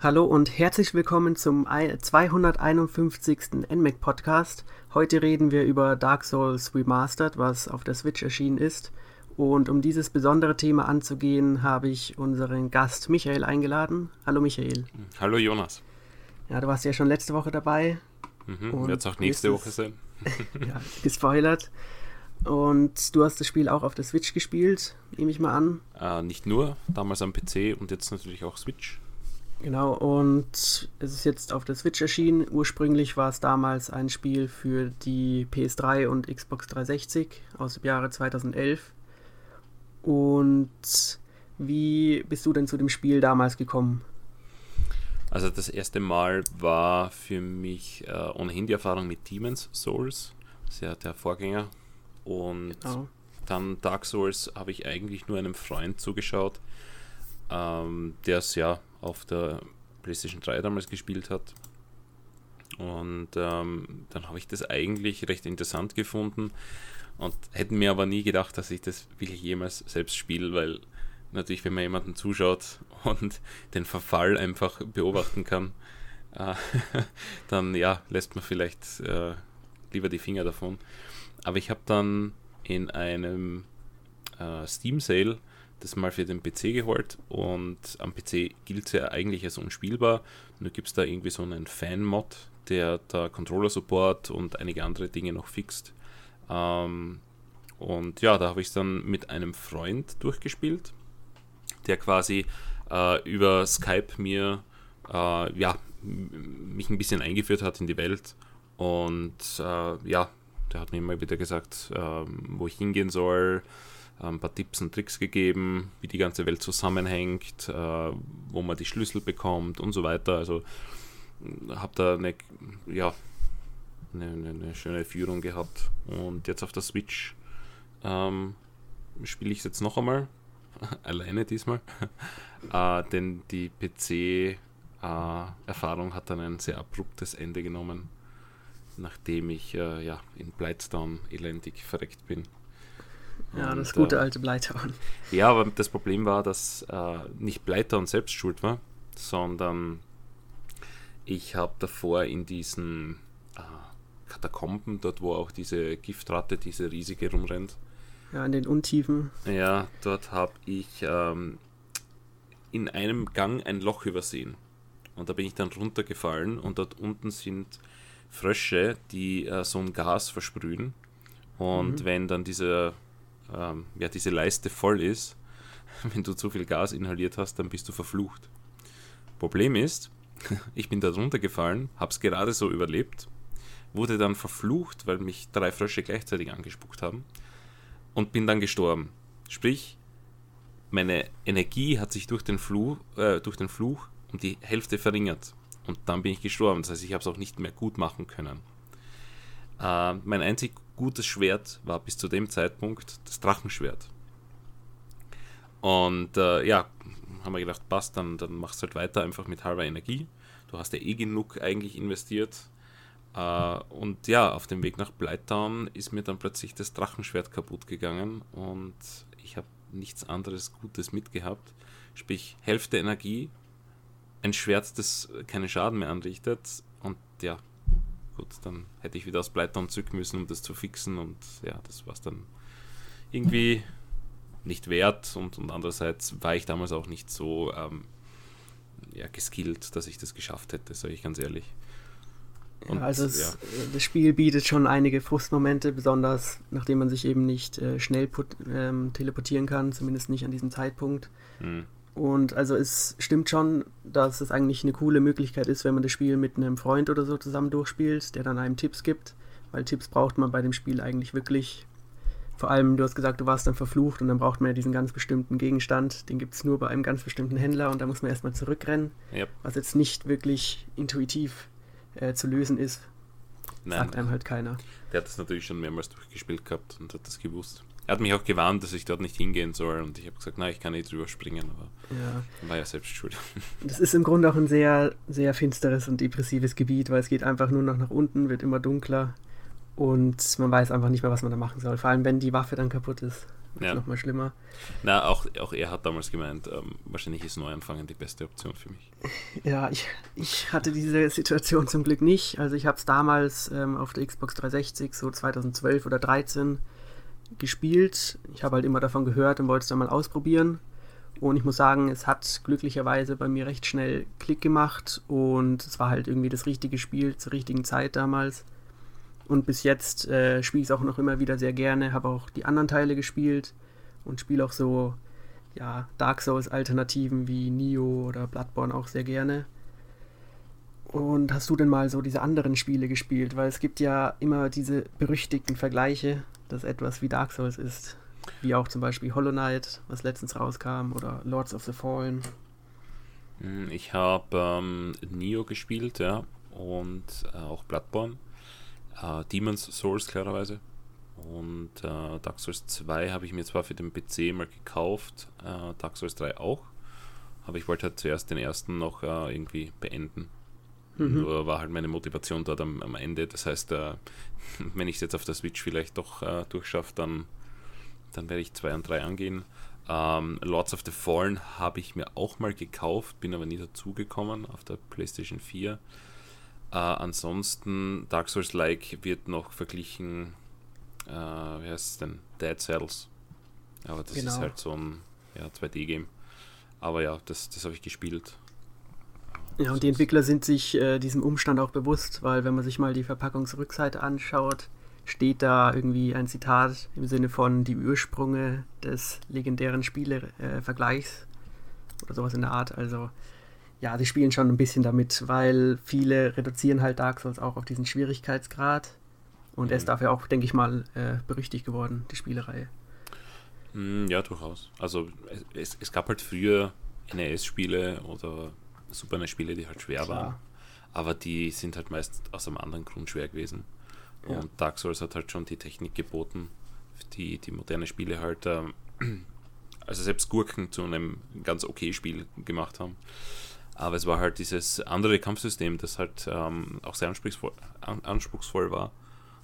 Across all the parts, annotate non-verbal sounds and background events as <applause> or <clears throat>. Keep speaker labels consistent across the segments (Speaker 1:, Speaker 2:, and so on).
Speaker 1: Hallo und herzlich willkommen zum 251. NMAC Podcast. Heute reden wir über Dark Souls Remastered, was auf der Switch erschienen ist. Und um dieses besondere Thema anzugehen, habe ich unseren Gast Michael eingeladen. Hallo Michael.
Speaker 2: Hallo Jonas.
Speaker 1: Ja, du warst ja schon letzte Woche dabei.
Speaker 2: Mhm, Wird es auch nächste Woche <laughs> sein.
Speaker 1: ja, gespoilert. Und du hast das Spiel auch auf der Switch gespielt, nehme ich mal an.
Speaker 2: Äh, nicht nur, damals am PC und jetzt natürlich auch Switch.
Speaker 1: Genau, und es ist jetzt auf der Switch erschienen. Ursprünglich war es damals ein Spiel für die PS3 und Xbox 360 aus dem Jahre 2011. Und wie bist du denn zu dem Spiel damals gekommen?
Speaker 2: Also das erste Mal war für mich äh, ohnehin die Erfahrung mit Demon's Souls, das ist ja der Vorgänger. Und genau. dann Dark Souls habe ich eigentlich nur einem Freund zugeschaut, ähm, der es ja auf der PlayStation 3 damals gespielt hat. Und ähm, dann habe ich das eigentlich recht interessant gefunden und hätten mir aber nie gedacht, dass ich das wirklich jemals selbst spiele, weil natürlich, wenn man jemanden zuschaut <laughs> und den Verfall einfach beobachten kann, äh, <laughs> dann ja, lässt man vielleicht äh, lieber die Finger davon. Aber ich habe dann in einem äh, Steam Sale das mal für den PC geholt und am PC gilt es ja eigentlich als unspielbar. Nur gibt es da irgendwie so einen Fan-Mod, der da Controller-Support und einige andere Dinge noch fixt. Ähm, und ja, da habe ich es dann mit einem Freund durchgespielt, der quasi äh, über Skype mir äh, ja, mich ein bisschen eingeführt hat in die Welt. Und äh, ja, der hat mir immer wieder gesagt, ähm, wo ich hingehen soll, ein paar Tipps und Tricks gegeben, wie die ganze Welt zusammenhängt, äh, wo man die Schlüssel bekommt und so weiter. Also habe da eine, ja, eine, eine, schöne Führung gehabt. Und jetzt auf der Switch ähm, spiele ich es jetzt noch einmal, <laughs> alleine diesmal, <laughs> äh, denn die PC-Erfahrung äh, hat dann ein sehr abruptes Ende genommen, nachdem ich äh, ja, in Blightstown elendig verreckt bin.
Speaker 1: Ja, und, das gute äh, alte Blighttown.
Speaker 2: Ja, aber das Problem war, dass äh, nicht Blighttown selbst schuld war, sondern ich habe davor in diesen äh, Katakomben, dort wo auch diese Giftratte, diese riesige rumrennt.
Speaker 1: Ja, in den Untiefen.
Speaker 2: Ja, dort habe ich ähm, in einem Gang ein Loch übersehen. Und da bin ich dann runtergefallen und dort unten sind Frösche, die äh, so ein Gas versprühen. Und mhm. wenn dann diese, ähm, ja, diese Leiste voll ist, <laughs> wenn du zu viel Gas inhaliert hast, dann bist du verflucht. Problem ist, <laughs> ich bin da runtergefallen, habe es gerade so überlebt wurde dann verflucht, weil mich drei Frösche gleichzeitig angespuckt haben und bin dann gestorben. Sprich, meine Energie hat sich durch den, Fluch, äh, durch den Fluch um die Hälfte verringert und dann bin ich gestorben. Das heißt, ich habe es auch nicht mehr gut machen können. Äh, mein einzig gutes Schwert war bis zu dem Zeitpunkt das Drachenschwert. Und äh, ja, haben wir gedacht, passt, dann, dann machst du halt weiter einfach mit halber Energie. Du hast ja eh genug eigentlich investiert. Uh, und ja, auf dem Weg nach Blighttown ist mir dann plötzlich das Drachenschwert kaputt gegangen und ich habe nichts anderes Gutes mitgehabt. Sprich, Hälfte Energie, ein Schwert, das keinen Schaden mehr anrichtet und ja, gut, dann hätte ich wieder aus Blighttown zurück müssen, um das zu fixen und ja, das war es dann irgendwie nicht wert und, und andererseits war ich damals auch nicht so ähm, ja, geskillt, dass ich das geschafft hätte, sage ich ganz ehrlich.
Speaker 1: Und, also es, ja. Äh, das Spiel bietet schon einige Frustmomente, besonders nachdem man sich eben nicht äh, schnell ähm, teleportieren kann, zumindest nicht an diesem Zeitpunkt. Mhm. Und also es stimmt schon, dass es eigentlich eine coole Möglichkeit ist, wenn man das Spiel mit einem Freund oder so zusammen durchspielt, der dann einem Tipps gibt, weil Tipps braucht man bei dem Spiel eigentlich wirklich. Vor allem, du hast gesagt, du warst dann verflucht und dann braucht man ja diesen ganz bestimmten Gegenstand, den gibt es nur bei einem ganz bestimmten Händler und da muss man erstmal zurückrennen, yep. was jetzt nicht wirklich intuitiv äh, zu lösen ist. Nein, sagt einem halt keiner.
Speaker 2: Der hat das natürlich schon mehrmals durchgespielt gehabt und hat das gewusst. Er hat mich auch gewarnt, dass ich dort nicht hingehen soll und ich habe gesagt, nein, ich kann nicht drüber springen, aber ja. war ja selbst schuld. <laughs>
Speaker 1: Das ist im Grunde auch ein sehr, sehr finsteres und depressives Gebiet, weil es geht einfach nur noch nach unten, wird immer dunkler und man weiß einfach nicht mehr, was man da machen soll. Vor allem, wenn die Waffe dann kaputt ist. ja. nochmal schlimmer.
Speaker 2: Na, auch, auch er hat damals gemeint, ähm, wahrscheinlich ist Neuanfangen die beste Option für mich. <laughs>
Speaker 1: Ja, ich, ich hatte diese Situation zum Glück nicht. Also ich habe es damals ähm, auf der Xbox 360, so 2012 oder 2013, gespielt. Ich habe halt immer davon gehört und wollte es dann mal ausprobieren. Und ich muss sagen, es hat glücklicherweise bei mir recht schnell Klick gemacht und es war halt irgendwie das richtige Spiel zur richtigen Zeit damals. Und bis jetzt äh, spiele ich es auch noch immer wieder sehr gerne, habe auch die anderen Teile gespielt und spiele auch so ja, Dark Souls-Alternativen wie Nio oder Bloodborne auch sehr gerne. Und hast du denn mal so diese anderen Spiele gespielt? Weil es gibt ja immer diese berüchtigten Vergleiche, dass etwas wie Dark Souls ist. Wie auch zum Beispiel Hollow Knight, was letztens rauskam, oder Lords of the Fallen.
Speaker 2: Hm, ich habe ähm, Nio gespielt, ja, und äh, auch Bloodborne. Äh, Demon's Souls klarerweise. Und äh, Dark Souls 2 habe ich mir zwar für den PC mal gekauft, äh, Dark Souls 3 auch, aber ich wollte halt zuerst den ersten noch äh, irgendwie beenden. Mhm. Nur war halt meine Motivation dort am, am Ende. Das heißt, äh, <laughs> wenn ich es jetzt auf der Switch vielleicht doch äh, durchschaffe, dann, dann werde ich 2 und 3 angehen. Ähm, Lords of the Fallen habe ich mir auch mal gekauft, bin aber nie dazugekommen auf der PlayStation 4. Äh, ansonsten, Dark Souls-like wird noch verglichen, äh, wie heißt es denn? Dead Cells. Aber das genau. ist halt so ein ja, 2D-Game. Aber ja, das, das habe ich gespielt.
Speaker 1: Ja, und die Entwickler sind sich äh, diesem Umstand auch bewusst, weil wenn man sich mal die Verpackungsrückseite anschaut, steht da irgendwie ein Zitat im Sinne von die Ursprünge des legendären Spielevergleichs äh, oder sowas in der Art. Also ja, sie spielen schon ein bisschen damit, weil viele reduzieren halt Dark Souls auch auf diesen Schwierigkeitsgrad. Und mhm. er ist mhm. dafür auch, denke ich mal, äh, berüchtigt geworden, die Spielereihe.
Speaker 2: Mm, ja, durchaus. Also es, es gab halt früher NES-Spiele oder Super NES-Spiele, die halt schwer Klar. waren. Aber die sind halt meist aus einem anderen Grund schwer gewesen. Ja. Und Dark Souls hat halt schon die Technik geboten, die die moderne Spiele halt, äh, <clears throat> also selbst Gurken zu einem ganz okay Spiel gemacht haben. Aber es war halt dieses andere Kampfsystem, das halt ähm, auch sehr anspruchsvoll, an, anspruchsvoll war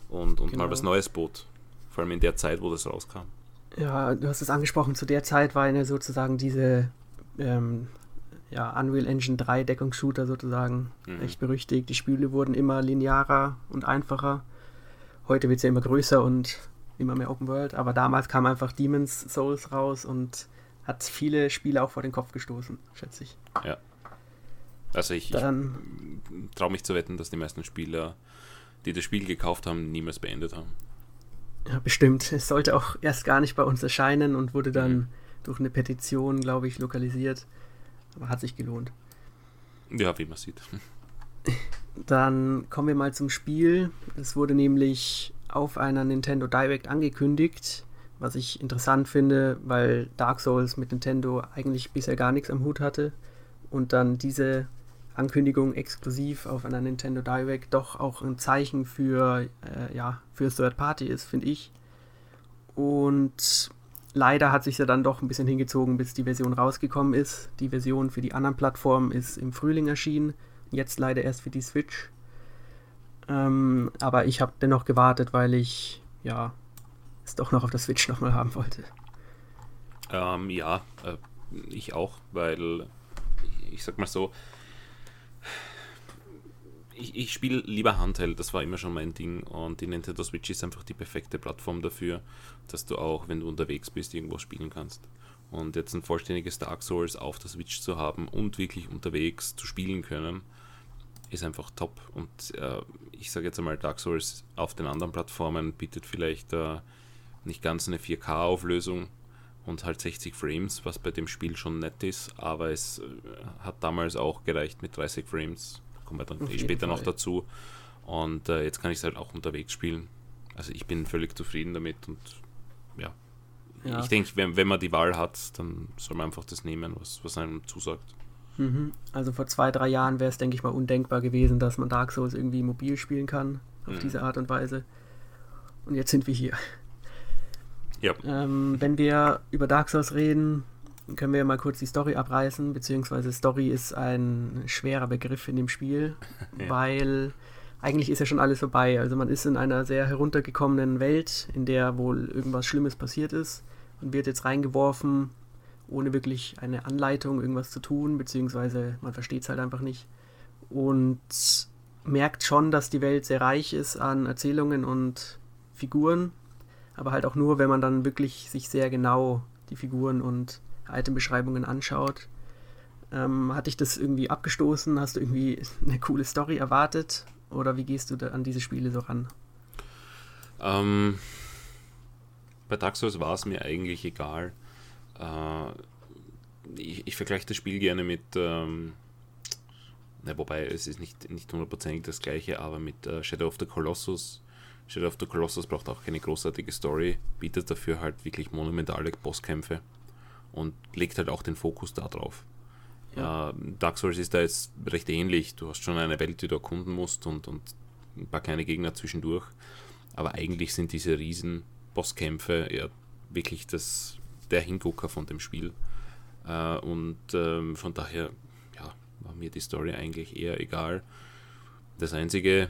Speaker 2: und, und genau. mal was Neues bot. Vor allem in der Zeit, wo das rauskam.
Speaker 1: Ja, du hast es angesprochen, zu der Zeit war ja sozusagen diese ähm, ja, Unreal Engine 3 Deckungsshooter sozusagen mhm. echt berüchtigt. Die Spiele wurden immer linearer und einfacher. Heute wird es ja immer größer und immer mehr Open World, aber damals kam einfach Demon's Souls raus und hat viele Spiele auch vor den Kopf gestoßen, schätze ich.
Speaker 2: Ja, also ich, ich traue mich zu wetten, dass die meisten Spieler, die das Spiel gekauft haben, niemals beendet haben.
Speaker 1: Ja, bestimmt. Es sollte auch erst gar nicht bei uns erscheinen und wurde dann mhm. durch eine Petition, glaube ich, lokalisiert. Aber hat sich gelohnt.
Speaker 2: Ja, wie man sieht. <laughs>
Speaker 1: Dann kommen wir mal zum Spiel. Es wurde nämlich auf einer Nintendo Direct angekündigt, was ich interessant finde, weil Dark Souls mit Nintendo eigentlich bisher gar nichts am Hut hatte. Und dann diese Ankündigung exklusiv auf einer Nintendo Direct doch auch ein Zeichen für, äh, ja, für Third Party ist, finde ich. Und leider hat sich ja dann doch ein bisschen hingezogen, bis die Version rausgekommen ist. Die Version für die anderen Plattformen ist im Frühling erschienen, jetzt leider erst für die Switch. Ähm, aber ich habe dennoch gewartet, weil ich ja es doch noch auf der Switch nochmal haben wollte.
Speaker 2: Ähm, ja, äh, ich auch, weil ich sag mal so, ich, ich spiele lieber Handheld, das war immer schon mein Ding. Und die Nintendo Switch ist einfach die perfekte Plattform dafür, dass du auch, wenn du unterwegs bist, irgendwo spielen kannst. Und jetzt ein vollständiges Dark Souls auf der Switch zu haben und wirklich unterwegs zu spielen können, ist einfach top. Und äh, ich sage jetzt einmal, Dark Souls auf den anderen Plattformen bietet vielleicht äh, nicht ganz eine 4K-Auflösung und halt 60 Frames, was bei dem Spiel schon nett ist, aber es äh, hat damals auch gereicht mit 30 Frames kommen wir dann eh später Fall. noch dazu. Und äh, jetzt kann ich es halt auch unterwegs spielen. Also ich bin völlig zufrieden damit und ja. ja. Ich denke, wenn, wenn man die Wahl hat, dann soll man einfach das nehmen, was, was einem zusagt.
Speaker 1: Mhm. Also vor zwei, drei Jahren wäre es, denke ich mal, undenkbar gewesen, dass man Dark Souls irgendwie mobil spielen kann, auf mhm. diese Art und Weise. Und jetzt sind wir hier. Ja. Ähm, wenn wir über Dark Souls reden, können wir mal kurz die Story abreißen, beziehungsweise Story ist ein schwerer Begriff in dem Spiel, <laughs> ja. weil eigentlich ist ja schon alles vorbei. Also man ist in einer sehr heruntergekommenen Welt, in der wohl irgendwas Schlimmes passiert ist, Man wird jetzt reingeworfen, ohne wirklich eine Anleitung, irgendwas zu tun, beziehungsweise man versteht es halt einfach nicht. Und merkt schon, dass die Welt sehr reich ist an Erzählungen und Figuren, aber halt auch nur, wenn man dann wirklich sich sehr genau die Figuren und Itembeschreibungen anschaut. Ähm, hat dich das irgendwie abgestoßen? Hast du irgendwie eine coole Story erwartet? Oder wie gehst du da an diese Spiele so ran?
Speaker 2: Ähm, bei Dark Souls war es mir eigentlich egal. Äh, ich, ich vergleiche das Spiel gerne mit, ähm, na, wobei es ist nicht, nicht hundertprozentig das gleiche, aber mit äh, Shadow of the Colossus. Shadow of the Colossus braucht auch keine großartige Story, bietet dafür halt wirklich monumentale Bosskämpfe und legt halt auch den Fokus darauf. Ja. Äh, Dark Souls ist da jetzt recht ähnlich. Du hast schon eine Welt, die du erkunden musst und, und ein paar kleine Gegner zwischendurch. Aber eigentlich sind diese riesen Bosskämpfe ja wirklich das, der Hingucker von dem Spiel. Äh, und ähm, von daher ja, war mir die Story eigentlich eher egal. Das Einzige,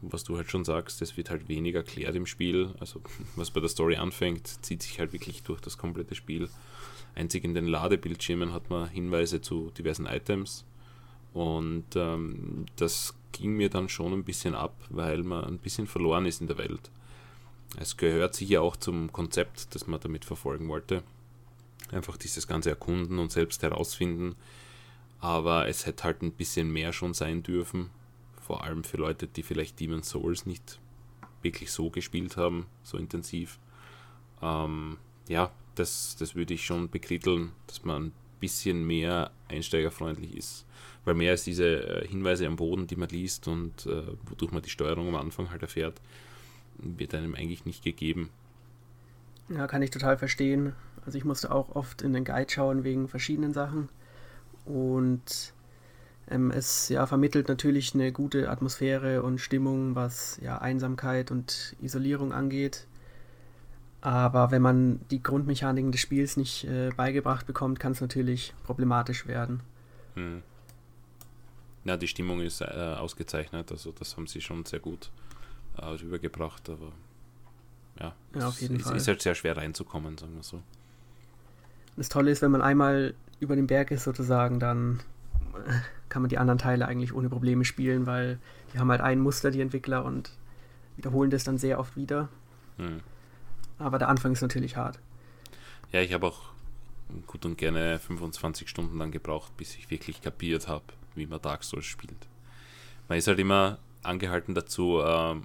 Speaker 2: was du halt schon sagst, es wird halt weniger erklärt im Spiel. Also <laughs> was bei der Story anfängt, zieht sich halt wirklich durch das komplette Spiel. Einzig in den Ladebildschirmen hat man Hinweise zu diversen Items. Und ähm, das ging mir dann schon ein bisschen ab, weil man ein bisschen verloren ist in der Welt. Es gehört sicher auch zum Konzept, das man damit verfolgen wollte. Einfach dieses ganze Erkunden und selbst herausfinden. Aber es hätte halt ein bisschen mehr schon sein dürfen. Vor allem für Leute, die vielleicht Demon's Souls nicht wirklich so gespielt haben, so intensiv. Ähm, ja, das, das würde ich schon bekritteln, dass man ein bisschen mehr einsteigerfreundlich ist. Weil mehr als diese äh, Hinweise am Boden, die man liest und äh, wodurch man die Steuerung am Anfang halt erfährt, wird einem eigentlich nicht gegeben.
Speaker 1: Ja, kann ich total verstehen. Also ich musste auch oft in den Guide schauen wegen verschiedenen Sachen. Und ähm, es ja, vermittelt natürlich eine gute Atmosphäre und Stimmung, was ja Einsamkeit und Isolierung angeht. Aber wenn man die Grundmechaniken des Spiels nicht äh, beigebracht bekommt, kann es natürlich problematisch werden. Hm.
Speaker 2: Ja, die Stimmung ist äh, ausgezeichnet, also das haben sie schon sehr gut äh, übergebracht, aber ja,
Speaker 1: ja auf jeden
Speaker 2: es,
Speaker 1: Fall.
Speaker 2: ist halt sehr schwer reinzukommen, sagen wir so.
Speaker 1: Das Tolle ist, wenn man einmal über den Berg ist sozusagen, dann äh, kann man die anderen Teile eigentlich ohne Probleme spielen, weil die haben halt ein Muster, die Entwickler, und wiederholen das dann sehr oft wieder. Hm. Aber der Anfang ist natürlich hart.
Speaker 2: Ja, ich habe auch gut und gerne 25 Stunden lang gebraucht, bis ich wirklich kapiert habe, wie man Dark Souls spielt. Man ist halt immer angehalten dazu, äh,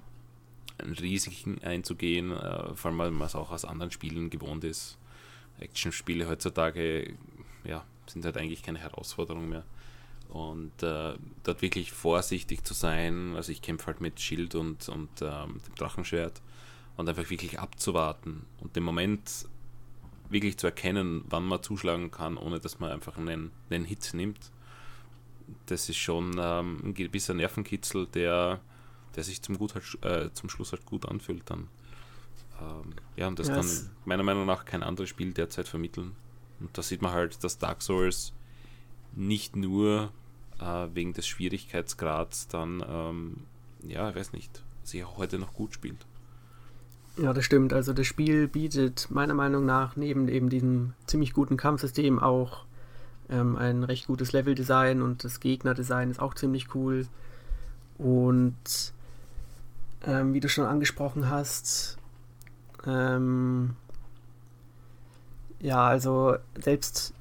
Speaker 2: Risiken einzugehen, äh, vor allem weil man es auch aus anderen Spielen gewohnt ist. Actionspiele heutzutage ja, sind halt eigentlich keine Herausforderung mehr. Und äh, dort wirklich vorsichtig zu sein, also ich kämpfe halt mit Schild und, und ähm, dem Drachenschwert und einfach wirklich abzuwarten und den Moment wirklich zu erkennen, wann man zuschlagen kann, ohne dass man einfach einen, einen Hit nimmt. Das ist schon ähm, ein gewisser Nervenkitzel, der, der sich zum, gut halt, äh, zum Schluss halt gut anfühlt dann. Ähm, ja, und das ja, kann meiner Meinung nach kein anderes Spiel derzeit vermitteln. Und da sieht man halt, dass Dark Souls nicht nur äh, wegen des Schwierigkeitsgrads dann, ähm, ja, ich weiß nicht, sich auch heute noch gut spielt.
Speaker 1: Ja, das stimmt. Also das Spiel bietet meiner Meinung nach neben eben diesem ziemlich guten Kampfsystem auch ähm, ein recht gutes Leveldesign und das Gegnerdesign ist auch ziemlich cool. Und ähm, wie du schon angesprochen hast, ähm, ja, also selbst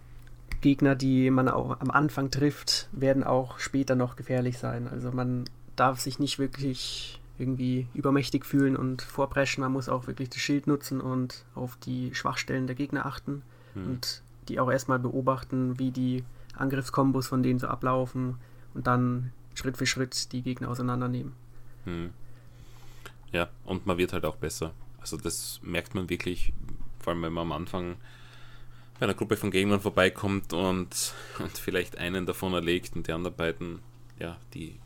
Speaker 1: Gegner, die man auch am Anfang trifft, werden auch später noch gefährlich sein. Also man darf sich nicht wirklich irgendwie übermächtig fühlen und vorpreschen. Man muss auch wirklich das Schild nutzen und auf die Schwachstellen der Gegner achten hm. und die auch erstmal beobachten, wie die Angriffskombos von denen so ablaufen und dann Schritt für Schritt die Gegner auseinandernehmen. Hm.
Speaker 2: Ja, und man wird halt auch besser. Also das merkt man wirklich, vor allem wenn man am Anfang bei einer Gruppe von Gegnern vorbeikommt und, und vielleicht einen davon erlegt und die anderen beiden, ja, die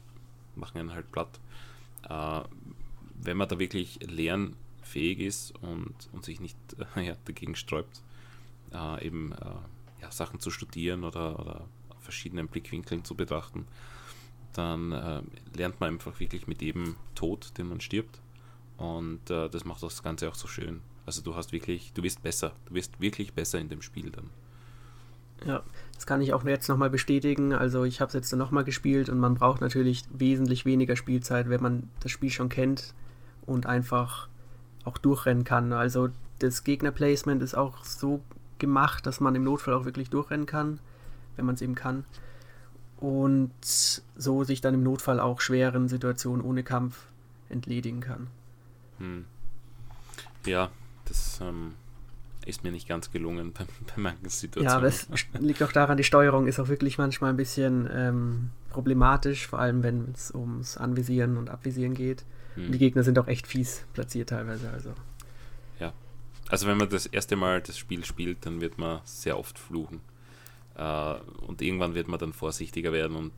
Speaker 2: machen einen halt platt äh, wenn man da wirklich lernfähig ist und, und sich nicht äh, <laughs> ja, dagegen sträubt, äh, eben äh, ja, Sachen zu studieren oder, oder verschiedenen Blickwinkeln zu betrachten, dann äh, lernt man einfach wirklich mit jedem Tod, den man stirbt. Und äh, das macht das Ganze auch so schön. Also du hast wirklich, du wirst besser. Du wirst wirklich besser in dem Spiel dann.
Speaker 1: Ja, das kann ich auch jetzt nochmal bestätigen. Also ich habe es jetzt nochmal gespielt und man braucht natürlich wesentlich weniger Spielzeit, wenn man das Spiel schon kennt und einfach auch durchrennen kann. Also das Gegnerplacement ist auch so gemacht, dass man im Notfall auch wirklich durchrennen kann, wenn man es eben kann. Und so sich dann im Notfall auch schweren Situationen ohne Kampf entledigen kann.
Speaker 2: Hm. Ja, das ähm, ist mir nicht ganz gelungen bei, <laughs> bei manchen Situationen.
Speaker 1: Ja, aber es <laughs> liegt auch daran, die Steuerung ist auch wirklich manchmal ein bisschen ähm, problematisch, vor allem wenn es ums Anvisieren und Abvisieren geht. Hm. Und die Gegner sind auch echt fies platziert teilweise. Also.
Speaker 2: Ja. Also wenn man das erste Mal das Spiel spielt, dann wird man sehr oft fluchen. Äh, und irgendwann wird man dann vorsichtiger werden und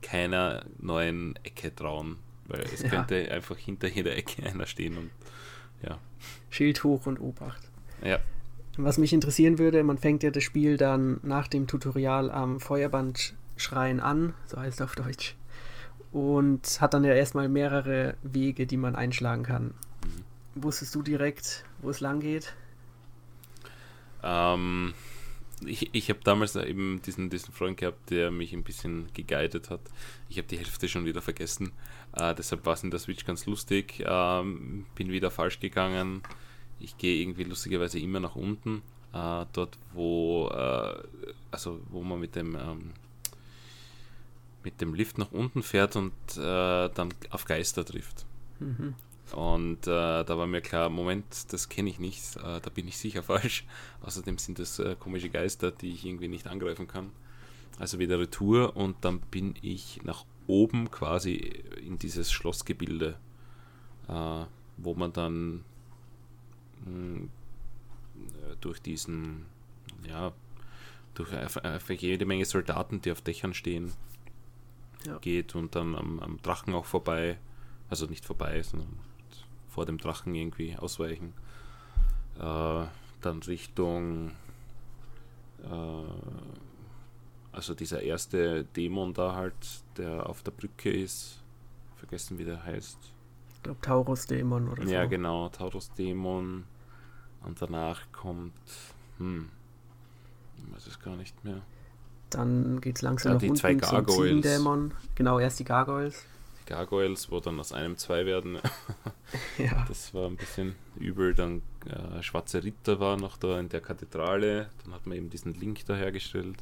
Speaker 2: keiner neuen Ecke trauen, weil es ja. könnte einfach hinter jeder Ecke <laughs> einer stehen und ja.
Speaker 1: Schild hoch und Obacht.
Speaker 2: Ja.
Speaker 1: Was mich interessieren würde, man fängt ja das Spiel dann nach dem Tutorial am Feuerbandschrein an, so heißt es auf Deutsch, und hat dann ja erstmal mehrere Wege, die man einschlagen kann. Mhm. Wusstest du direkt, wo es lang geht?
Speaker 2: Ähm, ich, ich habe damals eben diesen, diesen Freund gehabt, der mich ein bisschen geguidet hat. Ich habe die Hälfte schon wieder vergessen. Äh, deshalb war es in der Switch ganz lustig. Ähm, bin wieder falsch gegangen. Ich gehe irgendwie lustigerweise immer nach unten. Äh, dort, wo, äh, also wo man mit dem, ähm, mit dem Lift nach unten fährt und äh, dann auf Geister trifft. Mhm. Und äh, da war mir klar, Moment, das kenne ich nicht, äh, da bin ich sicher <laughs> falsch. Außerdem sind das komische Geister, die ich irgendwie nicht angreifen kann. Also wieder Retour und dann bin ich nach oben quasi in dieses Schlossgebilde, äh, wo man dann durch diesen, ja, durch einfach jede Menge Soldaten, die auf Dächern stehen, ja. geht und dann am, am Drachen auch vorbei. Also nicht vorbei, sondern vor dem Drachen irgendwie ausweichen. Äh, dann Richtung, äh, also dieser erste Dämon da halt, der auf der Brücke ist. Vergessen, wie der heißt.
Speaker 1: Ich glaube Taurus-Dämon oder so.
Speaker 2: Ja, genau, Taurus-Dämon. Und danach kommt, hm, ich weiß es gar nicht mehr.
Speaker 1: Dann geht es langsam
Speaker 2: ja, nach die unten zwei Gargoyles.
Speaker 1: Dämon. Genau, erst die Gargoyles.
Speaker 2: Gargoyles, wo dann aus einem zwei werden. <laughs> ja. Das war ein bisschen übel. Dann äh, Schwarze Ritter war noch da in der Kathedrale. Dann hat man eben diesen Link da hergestellt.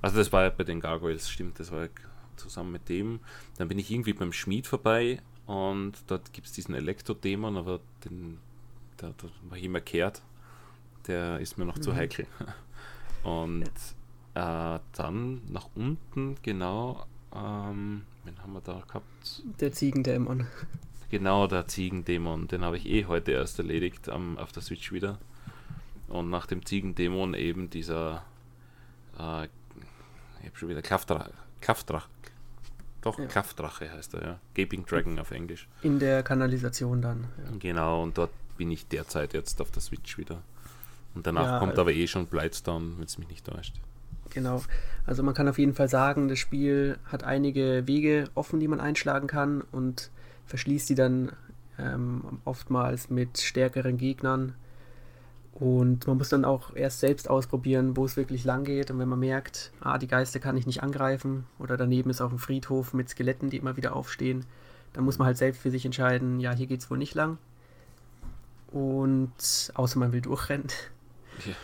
Speaker 2: Also das war ja bei den Gargoyles, stimmt, das war zusammen mit dem. Dann bin ich irgendwie beim Schmied vorbei und dort gibt es diesen Elektrodämon, aber den, da, da war ich immer kehrt. Der ist mir noch mhm. zu heikel. <laughs> Und äh, dann nach unten, genau, ähm, Wen haben wir da gehabt?
Speaker 1: Der Ziegendämon.
Speaker 2: Genau, der Ziegendämon. Den habe ich eh heute erst erledigt um, auf der Switch wieder. Und nach dem Ziegendämon eben dieser. Äh, ich habe schon wieder Kraftdrache. Kraftdrache. Doch, ja. Kraftdrache heißt er, ja. Gaping Dragon auf Englisch.
Speaker 1: In der Kanalisation dann.
Speaker 2: Ja. Genau, und dort bin ich derzeit jetzt auf der Switch wieder. Und danach ja, kommt aber eh schon Blightstone, wenn es mich nicht täuscht.
Speaker 1: Genau. Also man kann auf jeden Fall sagen, das Spiel hat einige Wege offen, die man einschlagen kann und verschließt die dann ähm, oftmals mit stärkeren Gegnern. Und man muss dann auch erst selbst ausprobieren, wo es wirklich lang geht. Und wenn man merkt, ah, die Geister kann ich nicht angreifen oder daneben ist auch ein Friedhof mit Skeletten, die immer wieder aufstehen, dann muss man halt selbst für sich entscheiden, ja, hier geht es wohl nicht lang. Und außer man will durchrennen. Ja.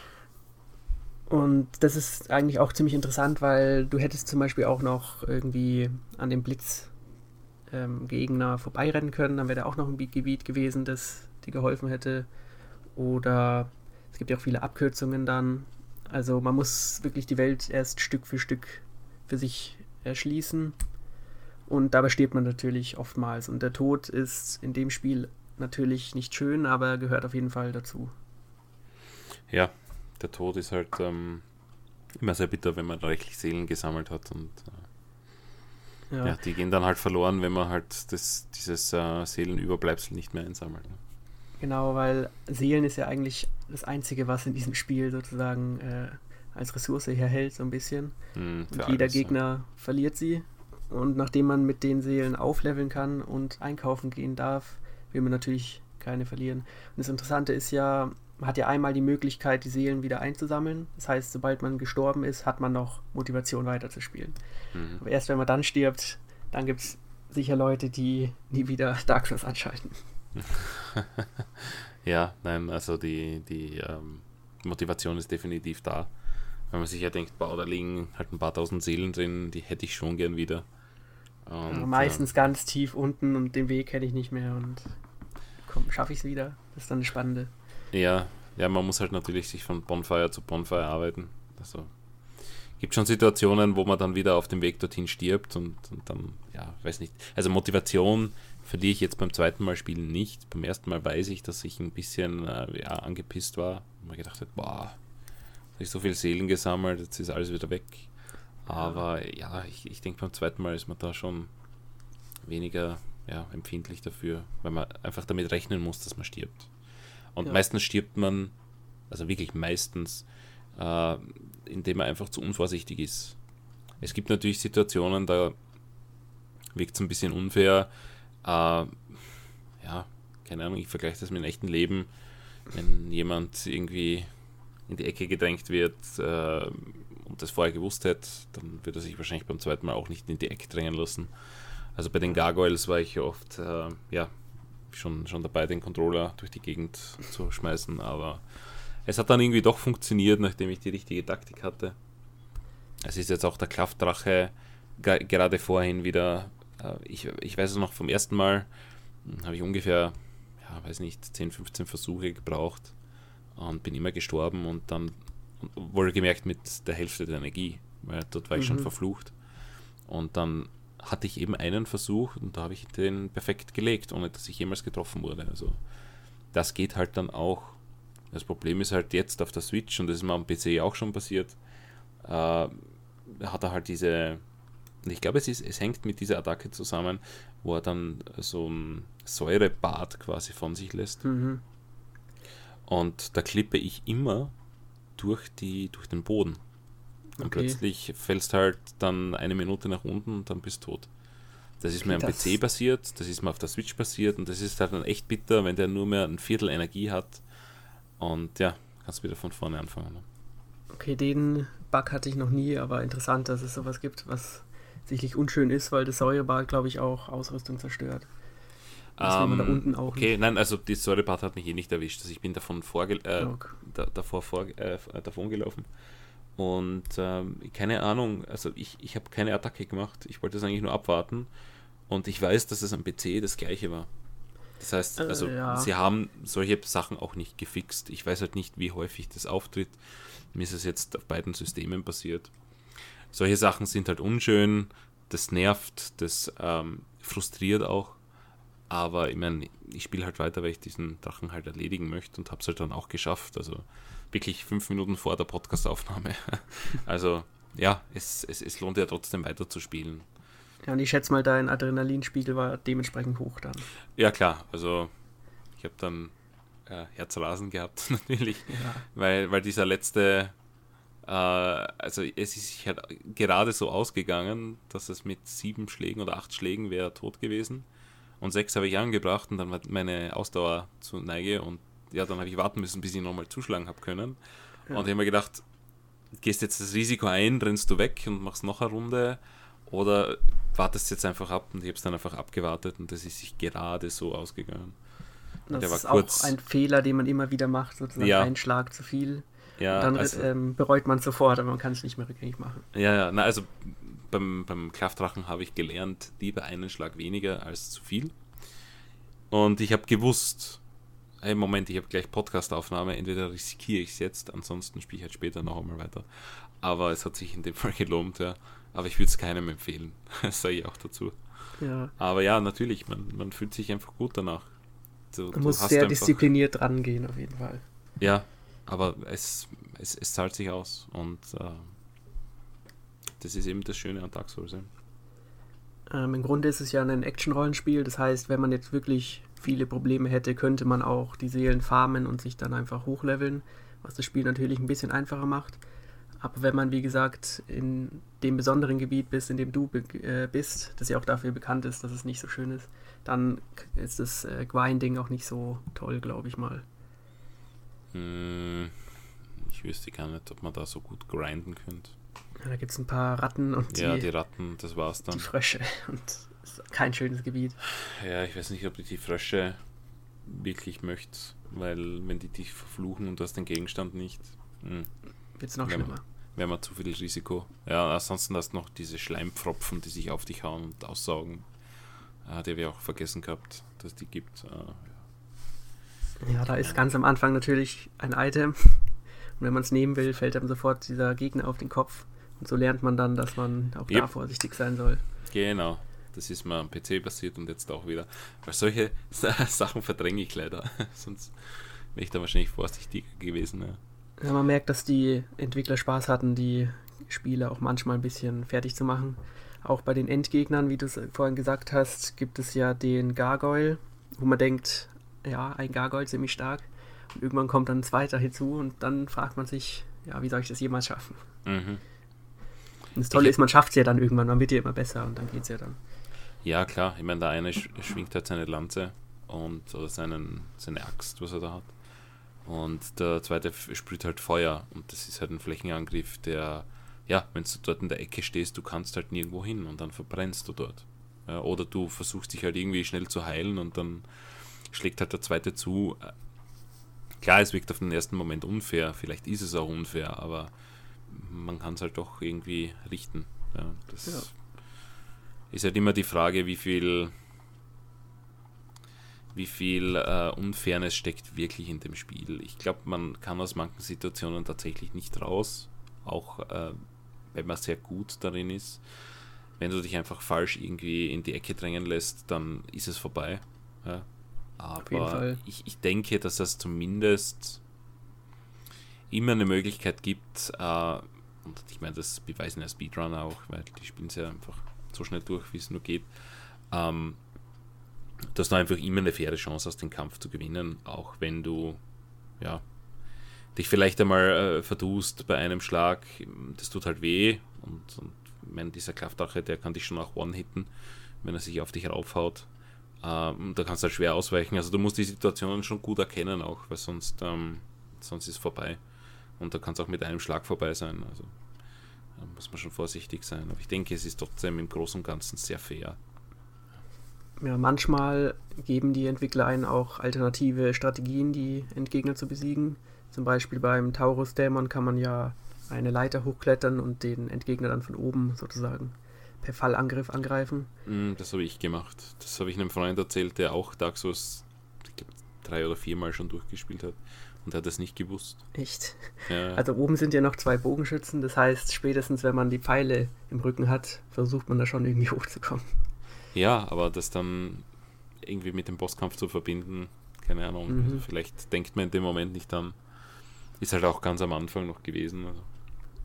Speaker 1: Und das ist eigentlich auch ziemlich interessant, weil du hättest zum Beispiel auch noch irgendwie an dem Blitzgegner ähm, vorbeirennen können, dann wäre da auch noch ein Gebiet gewesen, das dir geholfen hätte. Oder es gibt ja auch viele Abkürzungen dann. Also man muss wirklich die Welt erst Stück für Stück für sich erschließen. Und dabei stirbt man natürlich oftmals. Und der Tod ist in dem Spiel natürlich nicht schön, aber gehört auf jeden Fall dazu.
Speaker 2: Ja, der Tod ist halt ähm, immer sehr bitter, wenn man reichlich Seelen gesammelt hat und äh, ja. ja. die gehen dann halt verloren, wenn man halt das, dieses äh, Seelenüberbleibsel nicht mehr einsammelt. Ne?
Speaker 1: Genau, weil Seelen ist ja eigentlich das Einzige, was in diesem Spiel sozusagen äh, als Ressource herhält, so ein bisschen. Hm, und jeder alles, Gegner ja. verliert sie. Und nachdem man mit den Seelen aufleveln kann und einkaufen gehen darf, will man natürlich keine verlieren. Und das Interessante ist ja, man hat ja einmal die Möglichkeit, die Seelen wieder einzusammeln. Das heißt, sobald man gestorben ist, hat man noch Motivation weiterzuspielen. Mhm. Aber erst wenn man dann stirbt, dann gibt es sicher Leute, die nie wieder Dark Souls anschalten. <laughs>
Speaker 2: ja, nein, also die, die ähm, Motivation ist definitiv da. Wenn man sich ja denkt, boah, da liegen halt ein paar tausend Seelen drin, die hätte ich schon gern wieder.
Speaker 1: Und, meistens äh, ganz tief unten und den Weg kenne ich nicht mehr und komm, schaffe ich es wieder. Das ist dann das Spannende.
Speaker 2: Ja, ja, man muss halt natürlich sich von Bonfire zu Bonfire arbeiten. Also gibt schon Situationen, wo man dann wieder auf dem Weg dorthin stirbt und, und dann, ja, weiß nicht. Also Motivation verliere ich jetzt beim zweiten Mal spielen nicht. Beim ersten Mal weiß ich, dass ich ein bisschen äh, ja, angepisst war und mir gedacht habe, boah, habe ich so viel Seelen gesammelt, jetzt ist alles wieder weg. Aber ja, ich, ich denke beim zweiten Mal ist man da schon weniger ja, empfindlich dafür, weil man einfach damit rechnen muss, dass man stirbt. Und ja. meistens stirbt man, also wirklich meistens, äh, indem man einfach zu unvorsichtig ist. Es gibt natürlich Situationen, da wirkt es ein bisschen unfair. Äh, ja, keine Ahnung, ich vergleiche das mit dem echten Leben. Wenn jemand irgendwie in die Ecke gedrängt wird äh, und das vorher gewusst hätte, dann würde er sich wahrscheinlich beim zweiten Mal auch nicht in die Ecke drängen lassen. Also bei den Gargoyles war ich oft, äh, ja, schon, schon dabei, den Controller durch die Gegend zu schmeißen, aber es hat dann irgendwie doch funktioniert, nachdem ich die richtige Taktik hatte. Es ist jetzt auch der Kraftdrache gerade vorhin wieder, äh, ich, ich weiß es noch vom ersten Mal, hm, habe ich ungefähr, ja, weiß nicht, 10, 15 Versuche gebraucht und bin immer gestorben und dann wohl gemerkt mit der Hälfte der Energie, weil dort war ich mhm. schon verflucht. Und dann hatte ich eben einen Versuch und da habe ich den perfekt gelegt, ohne dass ich jemals getroffen wurde. Also das geht halt dann auch. Das Problem ist halt jetzt auf der Switch, und das ist mir am PC auch schon passiert, äh, hat er halt diese, ich glaube, es, ist, es hängt mit dieser Attacke zusammen, wo er dann so ein Säurebad quasi von sich lässt. Mhm. Und da klippe ich immer durch, die, durch den Boden. Und okay. plötzlich fällst halt dann eine Minute nach unten und dann bist du tot. Das ist mir am PC passiert, das ist mir auf der Switch passiert und das ist halt dann echt bitter, wenn der nur mehr ein Viertel Energie hat. Und ja, kannst wieder von vorne anfangen. Ne?
Speaker 1: Okay, den Bug hatte ich noch nie, aber interessant, dass es sowas gibt, was sicherlich unschön ist, weil das Säurebad, glaube ich, auch Ausrüstung zerstört.
Speaker 2: Das um, da ähm, unten auch okay, nicht. nein, also die Säurebad hat mich eh nicht erwischt. Also ich bin davon vorge äh, okay. da, davor vor, äh, davon gelaufen. Und ähm, keine Ahnung, also ich, ich habe keine Attacke gemacht. Ich wollte es eigentlich nur abwarten. Und ich weiß, dass es am PC das gleiche war. Das heißt, äh, also äh, ja. sie haben solche Sachen auch nicht gefixt. Ich weiß halt nicht, wie häufig das auftritt. Mir ist es jetzt auf beiden Systemen passiert. Solche Sachen sind halt unschön, das nervt, das ähm, frustriert auch. Aber ich meine, ich spiele halt weiter, weil ich diesen Drachen halt erledigen möchte und habe es halt dann auch geschafft. Also wirklich fünf Minuten vor der Podcastaufnahme. <laughs> also ja, es, es, es lohnt ja trotzdem weiter zu spielen.
Speaker 1: Ja, und ich schätze mal, dein Adrenalinspiegel war dementsprechend hoch dann.
Speaker 2: Ja, klar. Also ich habe dann äh, Herzrasen gehabt, <laughs> natürlich. Ja. Weil, weil dieser letzte, äh, also es ist sich halt gerade so ausgegangen, dass es mit sieben Schlägen oder acht Schlägen wäre tot gewesen. Und sechs habe ich angebracht und dann war meine Ausdauer zu Neige und ja, dann habe ich warten müssen, bis ich nochmal zuschlagen habe können. Ja. Und ich habe mir gedacht, gehst jetzt das Risiko ein, rennst du weg und machst noch eine Runde oder wartest jetzt einfach ab und ich habe es dann einfach abgewartet und das ist sich gerade so ausgegangen.
Speaker 1: Das ist kurz, auch ein Fehler, den man immer wieder macht, sozusagen ja. ein Schlag zu viel. Ja, dann also, ähm, bereut man sofort, aber man kann es nicht mehr rückgängig machen.
Speaker 2: Ja, ja, na, also beim, beim Kraftdrachen habe ich gelernt, lieber einen Schlag weniger als zu viel. Und ich habe gewusst, hey Moment, ich habe gleich Podcastaufnahme, entweder riskiere ich es jetzt, ansonsten spiele ich halt später noch einmal weiter. Aber es hat sich in dem Fall gelohnt, ja. Aber ich würde es keinem empfehlen, <laughs> das sage ich auch dazu. Ja. Aber ja, natürlich, man, man fühlt sich einfach gut danach.
Speaker 1: Du, du musst sehr einfach, diszipliniert rangehen, auf jeden Fall.
Speaker 2: Ja, aber es, es, es zahlt sich aus und äh, das ist eben das Schöne an Dark Souls. Ja.
Speaker 1: Ähm, Im Grunde ist es ja ein Action-Rollenspiel, das heißt, wenn man jetzt wirklich viele Probleme hätte, könnte man auch die Seelen farmen und sich dann einfach hochleveln, was das Spiel natürlich ein bisschen einfacher macht. Aber wenn man, wie gesagt, in dem besonderen Gebiet bist, in dem du äh, bist, das ja auch dafür bekannt ist, dass es nicht so schön ist, dann ist das äh, Grinding auch nicht so toll, glaube ich mal.
Speaker 2: Hm, ich wüsste gar nicht, ob man da so gut grinden könnte.
Speaker 1: Ja, da gibt es ein paar Ratten und
Speaker 2: die, ja, die Ratten, das war's dann.
Speaker 1: Die Frösche und ist kein schönes Gebiet.
Speaker 2: Ja, ich weiß nicht, ob ich die Frösche wirklich möchte, weil wenn die dich verfluchen und du hast den Gegenstand nicht,
Speaker 1: hm, wird es noch schlimmer.
Speaker 2: Wäre mal zu viel Risiko. Ja, ansonsten hast du noch diese Schleimpfropfen, die sich auf dich hauen und aussaugen. Ah, die wir auch vergessen gehabt, dass die gibt. Ah,
Speaker 1: ja. ja, da ist ganz am Anfang natürlich ein Item. Und wenn man es nehmen will, fällt einem sofort dieser Gegner auf den Kopf. Und so lernt man dann, dass man auch yep. da vorsichtig sein soll.
Speaker 2: Genau. Das ist mal am PC passiert und jetzt auch wieder. Weil solche <laughs> Sachen verdränge ich leider. <laughs> Sonst wäre ich da wahrscheinlich vorsichtiger gewesen. Ja.
Speaker 1: ja, man merkt, dass die Entwickler Spaß hatten, die Spiele auch manchmal ein bisschen fertig zu machen. Auch bei den Endgegnern, wie du es vorhin gesagt hast, gibt es ja den Gargoyle, wo man denkt, ja, ein Gargoyle ziemlich stark. Und irgendwann kommt dann ein zweiter hinzu und dann fragt man sich, ja, wie soll ich das jemals schaffen? Mhm. Und das Tolle ich ist, man schafft es ja dann irgendwann, man wird ja immer besser und dann geht es ja dann.
Speaker 2: Ja, klar. Ich meine, der eine schwingt halt seine Lanze und oder seinen, seine Axt, was er da hat. Und der zweite sprüht halt Feuer und das ist halt ein Flächenangriff, der, ja, wenn du dort in der Ecke stehst, du kannst halt nirgendwo hin und dann verbrennst du dort. Ja, oder du versuchst dich halt irgendwie schnell zu heilen und dann schlägt halt der zweite zu. Klar, es wirkt auf den ersten Moment unfair, vielleicht ist es auch unfair, aber man kann es halt doch irgendwie richten. Ja, das ja ist halt immer die Frage, wie viel, wie viel äh, Unfairness steckt wirklich in dem Spiel. Ich glaube, man kann aus manchen Situationen tatsächlich nicht raus, auch äh, wenn man sehr gut darin ist. Wenn du dich einfach falsch irgendwie in die Ecke drängen lässt, dann ist es vorbei. Ja. Aber ich, ich denke, dass es zumindest immer eine Möglichkeit gibt, äh, und ich meine, das beweisen ja Speedrunner auch, weil die spielen es ja einfach so schnell durch, wie es nur geht, ähm, dass du einfach immer eine faire Chance hast, den Kampf zu gewinnen, auch wenn du ja, dich vielleicht einmal äh, verdust bei einem Schlag, das tut halt weh und, und wenn dieser Kraftache, der kann dich schon auch one-hitten, wenn er sich auf dich raufhaut. Ähm, da kannst du halt schwer ausweichen. Also du musst die Situationen schon gut erkennen auch, weil sonst, ähm, sonst ist es vorbei. Und da kann es auch mit einem Schlag vorbei sein. Also da muss man schon vorsichtig sein. Aber ich denke, es ist trotzdem im Großen und Ganzen sehr fair.
Speaker 1: Ja, manchmal geben die Entwickler einen auch alternative Strategien, die Endgegner zu besiegen. Zum Beispiel beim Taurus-Dämon kann man ja eine Leiter hochklettern und den Endgegner dann von oben sozusagen per Fallangriff angreifen.
Speaker 2: Mm, das habe ich gemacht. Das habe ich einem Freund erzählt, der auch Dark Souls ich glaube, drei oder viermal schon durchgespielt hat. Und hat das nicht gewusst.
Speaker 1: Echt? Ja. Also oben sind ja noch zwei Bogenschützen, das heißt, spätestens wenn man die Pfeile im Rücken hat, versucht man da schon irgendwie hochzukommen.
Speaker 2: Ja, aber das dann irgendwie mit dem Bosskampf zu verbinden, keine Ahnung. Mhm. Also vielleicht denkt man in dem Moment nicht an. Ist halt auch ganz am Anfang noch gewesen. Also.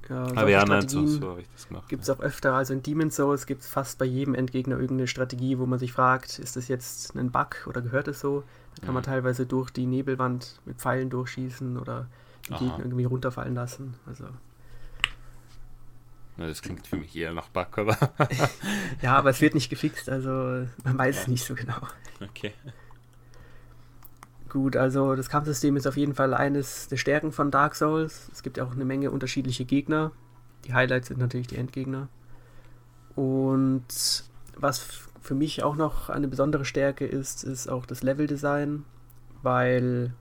Speaker 1: Ja, aber ja, nein, so, so habe ich das gemacht. Gibt es auch öfter, also in Demon's Souls gibt es fast bei jedem Endgegner irgendeine Strategie, wo man sich fragt, ist das jetzt ein Bug oder gehört es so? Da kann man teilweise durch die Nebelwand mit Pfeilen durchschießen oder die Aha. Gegner irgendwie runterfallen lassen. Also.
Speaker 2: Na, das klingt für mich eher nach Bug, oder? <laughs>
Speaker 1: ja, aber es wird nicht gefixt, also man weiß es nicht so genau.
Speaker 2: Okay.
Speaker 1: Gut, also das Kampfsystem ist auf jeden Fall eines der Stärken von Dark Souls. Es gibt ja auch eine Menge unterschiedliche Gegner. Die Highlights sind natürlich die Endgegner. Und was für mich auch noch eine besondere Stärke ist, ist auch das Leveldesign, weil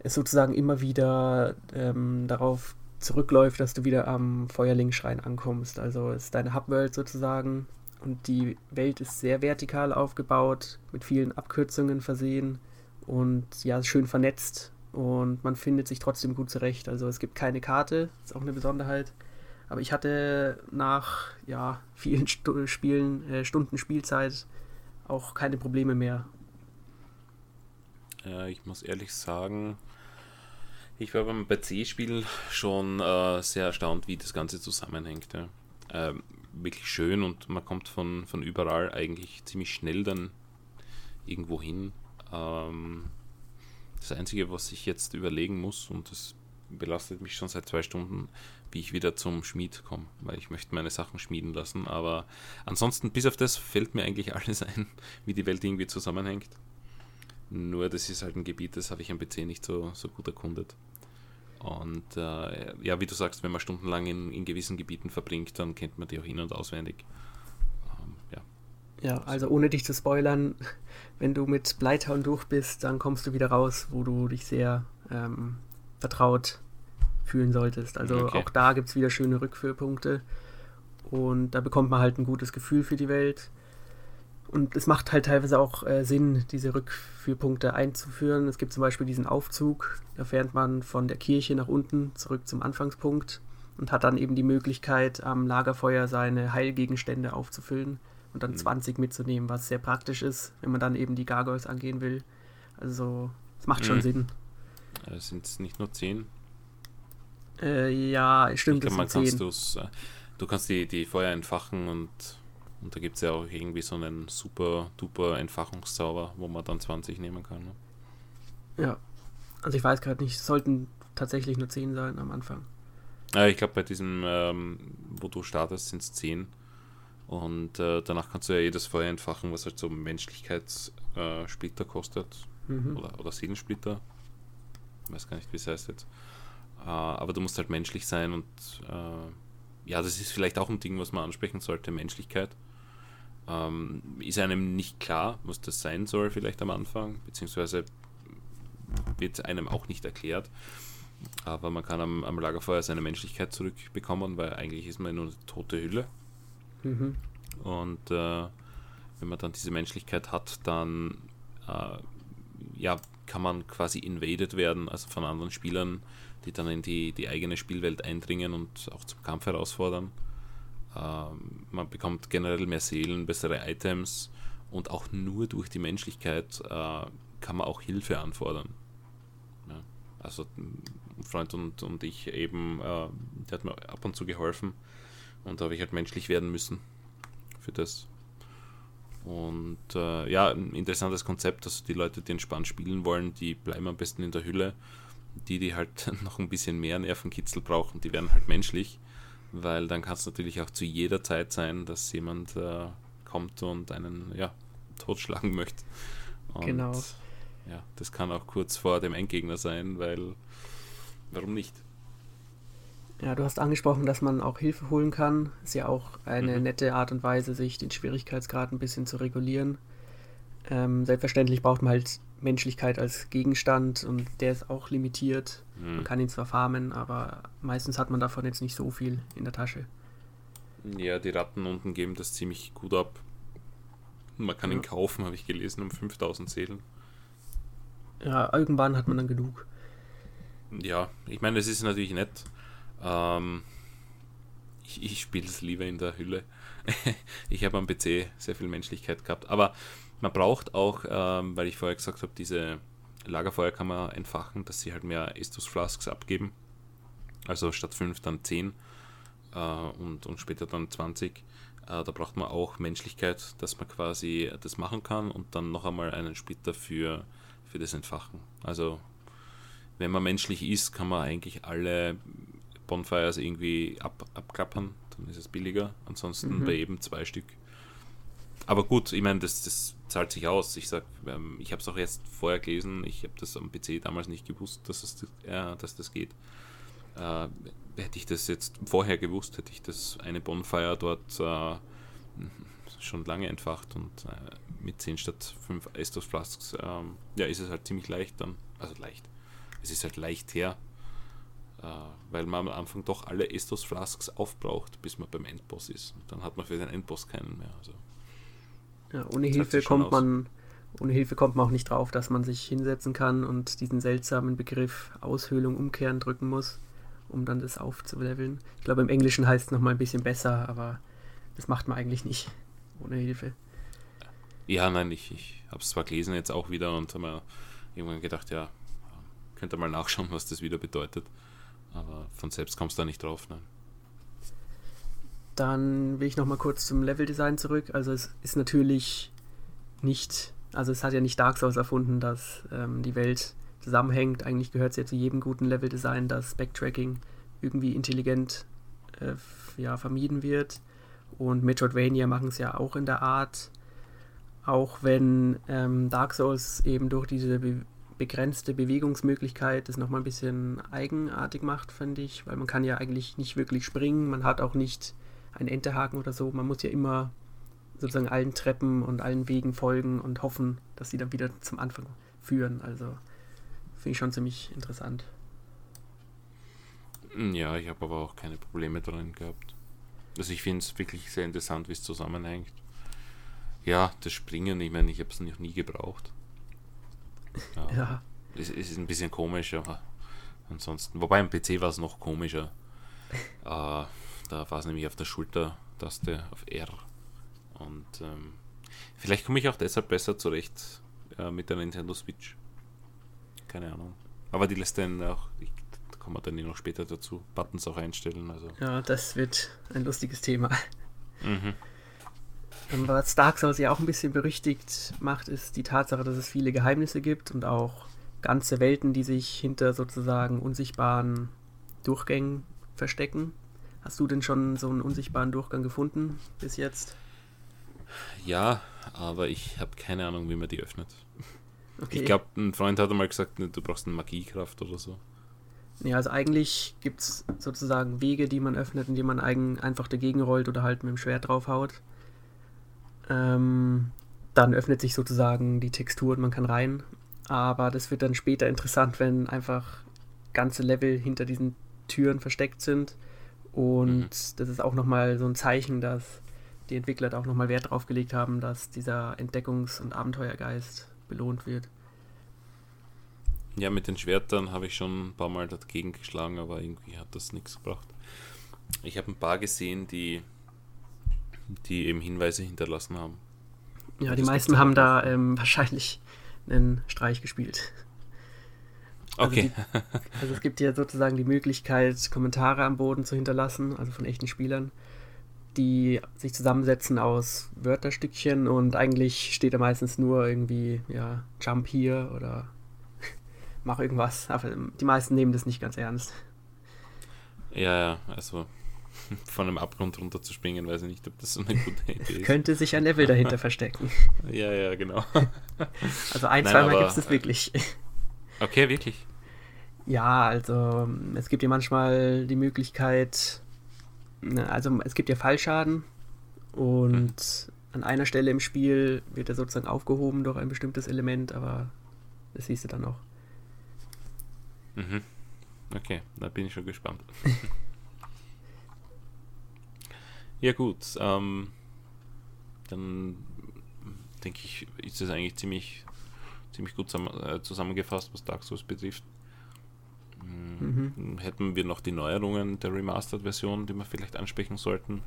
Speaker 1: es sozusagen immer wieder ähm, darauf zurückläuft, dass du wieder am Feuerlingschrein ankommst. Also es ist deine Hubworld sozusagen und die Welt ist sehr vertikal aufgebaut, mit vielen Abkürzungen versehen und ja, schön vernetzt und man findet sich trotzdem gut zurecht. Also es gibt keine Karte, ist auch eine Besonderheit. Aber ich hatte nach ja, vielen Stu Spielen, äh, Stunden Spielzeit auch keine Probleme mehr.
Speaker 2: Ja, ich muss ehrlich sagen, ich war beim PC-Spiel schon äh, sehr erstaunt, wie das Ganze zusammenhängt. Ja. Ähm, wirklich schön und man kommt von, von überall eigentlich ziemlich schnell dann irgendwo hin. Ähm, das Einzige, was ich jetzt überlegen muss, und das belastet mich schon seit zwei Stunden, wie ich wieder zum Schmied komme, weil ich möchte meine Sachen schmieden lassen. Aber ansonsten, bis auf das, fällt mir eigentlich alles ein, wie die Welt irgendwie zusammenhängt. Nur das ist halt ein Gebiet, das habe ich am PC nicht so, so gut erkundet. Und äh, ja, wie du sagst, wenn man stundenlang in, in gewissen Gebieten verbringt, dann kennt man die auch in- und auswendig.
Speaker 1: Ähm, ja. ja, also ohne dich zu spoilern, <laughs> wenn du mit Blighttown durch bist, dann kommst du wieder raus, wo du dich sehr ähm, vertraut fühlen solltest. Also okay. auch da gibt es wieder schöne Rückführpunkte. Und da bekommt man halt ein gutes Gefühl für die Welt. Und es macht halt teilweise auch äh, Sinn, diese Rückführpunkte einzuführen. Es gibt zum Beispiel diesen Aufzug, da fährt man von der Kirche nach unten zurück zum Anfangspunkt und hat dann eben die Möglichkeit, am Lagerfeuer seine Heilgegenstände aufzufüllen und dann mhm. 20 mitzunehmen, was sehr praktisch ist, wenn man dann eben die Gargoyles angehen will. Also, es macht schon mhm. Sinn.
Speaker 2: Äh, Sind es nicht nur 10?
Speaker 1: Äh, ja, stimmt,
Speaker 2: ich glaub, es sind 10. Äh, du kannst die, die Feuer entfachen und und da gibt es ja auch irgendwie so einen super duper Entfachungszauber, wo man dann 20 nehmen kann. Ne?
Speaker 1: Ja. Also ich weiß gerade nicht, es sollten tatsächlich nur 10 sein am Anfang.
Speaker 2: Ja, ich glaube bei diesem, ähm, wo du startest, sind es 10. Und äh, danach kannst du ja jedes Feuer entfachen, was halt so Menschlichkeitssplitter äh, kostet. Mhm. Oder, oder Seelensplitter. Ich weiß gar nicht, wie es heißt jetzt. Äh, aber du musst halt menschlich sein und äh, ja, das ist vielleicht auch ein Ding, was man ansprechen sollte, Menschlichkeit. Ähm, ist einem nicht klar, was das sein soll, vielleicht am Anfang, beziehungsweise wird einem auch nicht erklärt. Aber man kann am, am Lagerfeuer seine Menschlichkeit zurückbekommen, weil eigentlich ist man nur eine tote Hülle. Mhm. Und äh, wenn man dann diese Menschlichkeit hat, dann äh, ja, kann man quasi invaded werden, also von anderen Spielern, die dann in die, die eigene Spielwelt eindringen und auch zum Kampf herausfordern. Ähm, man bekommt generell mehr Seelen, bessere Items und auch nur durch die Menschlichkeit äh, kann man auch Hilfe anfordern. Ja, also ein Freund und, und ich eben, äh, der hat mir ab und zu geholfen und da habe ich halt menschlich werden müssen für das. Und äh, ja, ein interessantes Konzept, dass die Leute, die entspannt spielen wollen, die bleiben am besten in der Hülle. Die, die halt <laughs> noch ein bisschen mehr Nervenkitzel brauchen, die werden halt menschlich weil dann kann es natürlich auch zu jeder Zeit sein, dass jemand äh, kommt und einen ja, totschlagen <laughs> möchte. Und, genau. Ja, das kann auch kurz vor dem Endgegner sein, weil warum nicht?
Speaker 1: Ja, du hast angesprochen, dass man auch Hilfe holen kann. Ist ja auch eine mhm. nette Art und Weise, sich den Schwierigkeitsgrad ein bisschen zu regulieren. Ähm, selbstverständlich braucht man halt Menschlichkeit als Gegenstand und der ist auch limitiert. Mhm. Man kann ihn zwar farmen, aber meistens hat man davon jetzt nicht so viel in der Tasche.
Speaker 2: Ja, die Ratten unten geben das ziemlich gut ab. Man kann ja. ihn kaufen, habe ich gelesen, um 5000 Seelen.
Speaker 1: Ja, irgendwann hat man dann genug.
Speaker 2: Ja, ich meine, es ist natürlich nett. Ähm, ich, ich spiele es lieber in der Hülle. <laughs> ich habe am PC sehr viel Menschlichkeit gehabt. Aber man braucht auch, ähm, weil ich vorher gesagt habe, diese Lagerfeuer kann man entfachen, dass sie halt mehr Estus Flasks abgeben. Also statt 5 dann 10 äh, und, und später dann 20. Äh, da braucht man auch Menschlichkeit, dass man quasi das machen kann und dann noch einmal einen Splitter für, für das Entfachen. Also wenn man menschlich ist, kann man eigentlich alle Bonfires irgendwie ab, abklappern, dann ist es billiger. Ansonsten mhm. bei eben zwei Stück aber gut, ich meine, das, das zahlt sich aus. Ich sag, ähm, ich habe es auch jetzt vorher gelesen, ich habe das am PC damals nicht gewusst, dass, es, äh, dass das geht. Äh, hätte ich das jetzt vorher gewusst, hätte ich das eine Bonfire dort äh, schon lange entfacht und äh, mit 10 statt 5 Estos Flasks, ähm, ja, ist es halt ziemlich leicht dann. Also leicht. Es ist halt leicht her, äh, weil man am Anfang doch alle Estos Flasks aufbraucht, bis man beim Endboss ist. Und dann hat man für den Endboss keinen mehr. Also
Speaker 1: ja, ohne Hilfe kommt man ohne Hilfe kommt man auch nicht drauf, dass man sich hinsetzen kann und diesen seltsamen Begriff Aushöhlung umkehren drücken muss, um dann das aufzuleveln. Ich glaube, im Englischen heißt es nochmal ein bisschen besser, aber das macht man eigentlich nicht ohne Hilfe.
Speaker 2: Ja, nein, ich, ich habe es zwar gelesen jetzt auch wieder und habe mir irgendwann gedacht, ja, könnte mal nachschauen, was das wieder bedeutet. Aber von selbst kommst du da nicht drauf, nein.
Speaker 1: Dann will ich noch mal kurz zum Leveldesign zurück. Also es ist natürlich nicht, also es hat ja nicht Dark Souls erfunden, dass ähm, die Welt zusammenhängt. Eigentlich gehört es ja zu jedem guten Leveldesign, dass Backtracking irgendwie intelligent äh, ja, vermieden wird. Und Metroidvania machen es ja auch in der Art. Auch wenn ähm, Dark Souls eben durch diese be begrenzte Bewegungsmöglichkeit das nochmal ein bisschen eigenartig macht, finde ich. Weil man kann ja eigentlich nicht wirklich springen. Man hat auch nicht einen Enterhaken oder so. Man muss ja immer sozusagen allen Treppen und allen Wegen folgen und hoffen, dass sie dann wieder zum Anfang führen. Also finde ich schon ziemlich interessant.
Speaker 2: Ja, ich habe aber auch keine Probleme drin gehabt. Also ich finde es wirklich sehr interessant, wie es zusammenhängt. Ja, das Springen, ich meine, ich habe es noch nie gebraucht. Ja. <laughs> ja. Es, es, ist ein bisschen komisch, aber ansonsten. Wobei am PC war es noch komischer. <laughs> äh, da war es nämlich auf der Schultertaste auf R. Und ähm, vielleicht komme ich auch deshalb besser zurecht äh, mit der Nintendo Switch. Keine Ahnung. Aber die lässt dann auch, ich, da kommen wir dann eh noch später dazu, Buttons auch einstellen. Also.
Speaker 1: Ja, das wird ein lustiges Thema. Mhm. Was Dark Souls ja auch ein bisschen berüchtigt macht, ist die Tatsache, dass es viele Geheimnisse gibt und auch ganze Welten, die sich hinter sozusagen unsichtbaren Durchgängen verstecken. Hast du denn schon so einen unsichtbaren Durchgang gefunden bis jetzt?
Speaker 2: Ja, aber ich habe keine Ahnung, wie man die öffnet. Okay. Ich glaube, ein Freund hat einmal gesagt, du brauchst eine Magiekraft oder so.
Speaker 1: Ja, also eigentlich gibt es sozusagen Wege, die man öffnet, indem man eigen, einfach dagegen rollt oder halt mit dem Schwert draufhaut. Ähm, dann öffnet sich sozusagen die Textur und man kann rein. Aber das wird dann später interessant, wenn einfach ganze Level hinter diesen Türen versteckt sind. Und mhm. das ist auch nochmal so ein Zeichen, dass die Entwickler da auch nochmal Wert drauf gelegt haben, dass dieser Entdeckungs- und Abenteuergeist belohnt wird.
Speaker 2: Ja, mit den Schwertern habe ich schon ein paar Mal dagegen geschlagen, aber irgendwie hat das nichts gebracht. Ich habe ein paar gesehen, die, die eben Hinweise hinterlassen haben.
Speaker 1: Ja, die meisten haben da ähm, wahrscheinlich einen Streich gespielt.
Speaker 2: Also okay.
Speaker 1: Also, die, also es gibt ja sozusagen die Möglichkeit, Kommentare am Boden zu hinterlassen, also von echten Spielern die sich zusammensetzen aus Wörterstückchen und eigentlich steht da meistens nur irgendwie, ja, Jump hier oder <laughs> mach irgendwas. Aber die meisten nehmen das nicht ganz ernst.
Speaker 2: Ja, ja, also <laughs> von einem Abgrund runter zu springen, weiß ich nicht, ob das so eine gute Idee ist. <laughs>
Speaker 1: Könnte sich ein Level dahinter verstecken.
Speaker 2: Ja, ja, genau.
Speaker 1: Also ein, zweimal gibt es das wirklich.
Speaker 2: Okay, wirklich.
Speaker 1: Ja, also es gibt ja manchmal die Möglichkeit, Ne, also es gibt ja Fallschaden und hm. an einer Stelle im Spiel wird er sozusagen aufgehoben durch ein bestimmtes Element, aber das siehst du dann noch.
Speaker 2: Mhm. Okay, da bin ich schon gespannt. <laughs> ja gut, ähm, dann denke ich, ist das eigentlich ziemlich, ziemlich gut äh, zusammengefasst, was Dark Souls betrifft. Mhm. Hätten wir noch die Neuerungen der Remastered-Version, die wir vielleicht ansprechen sollten.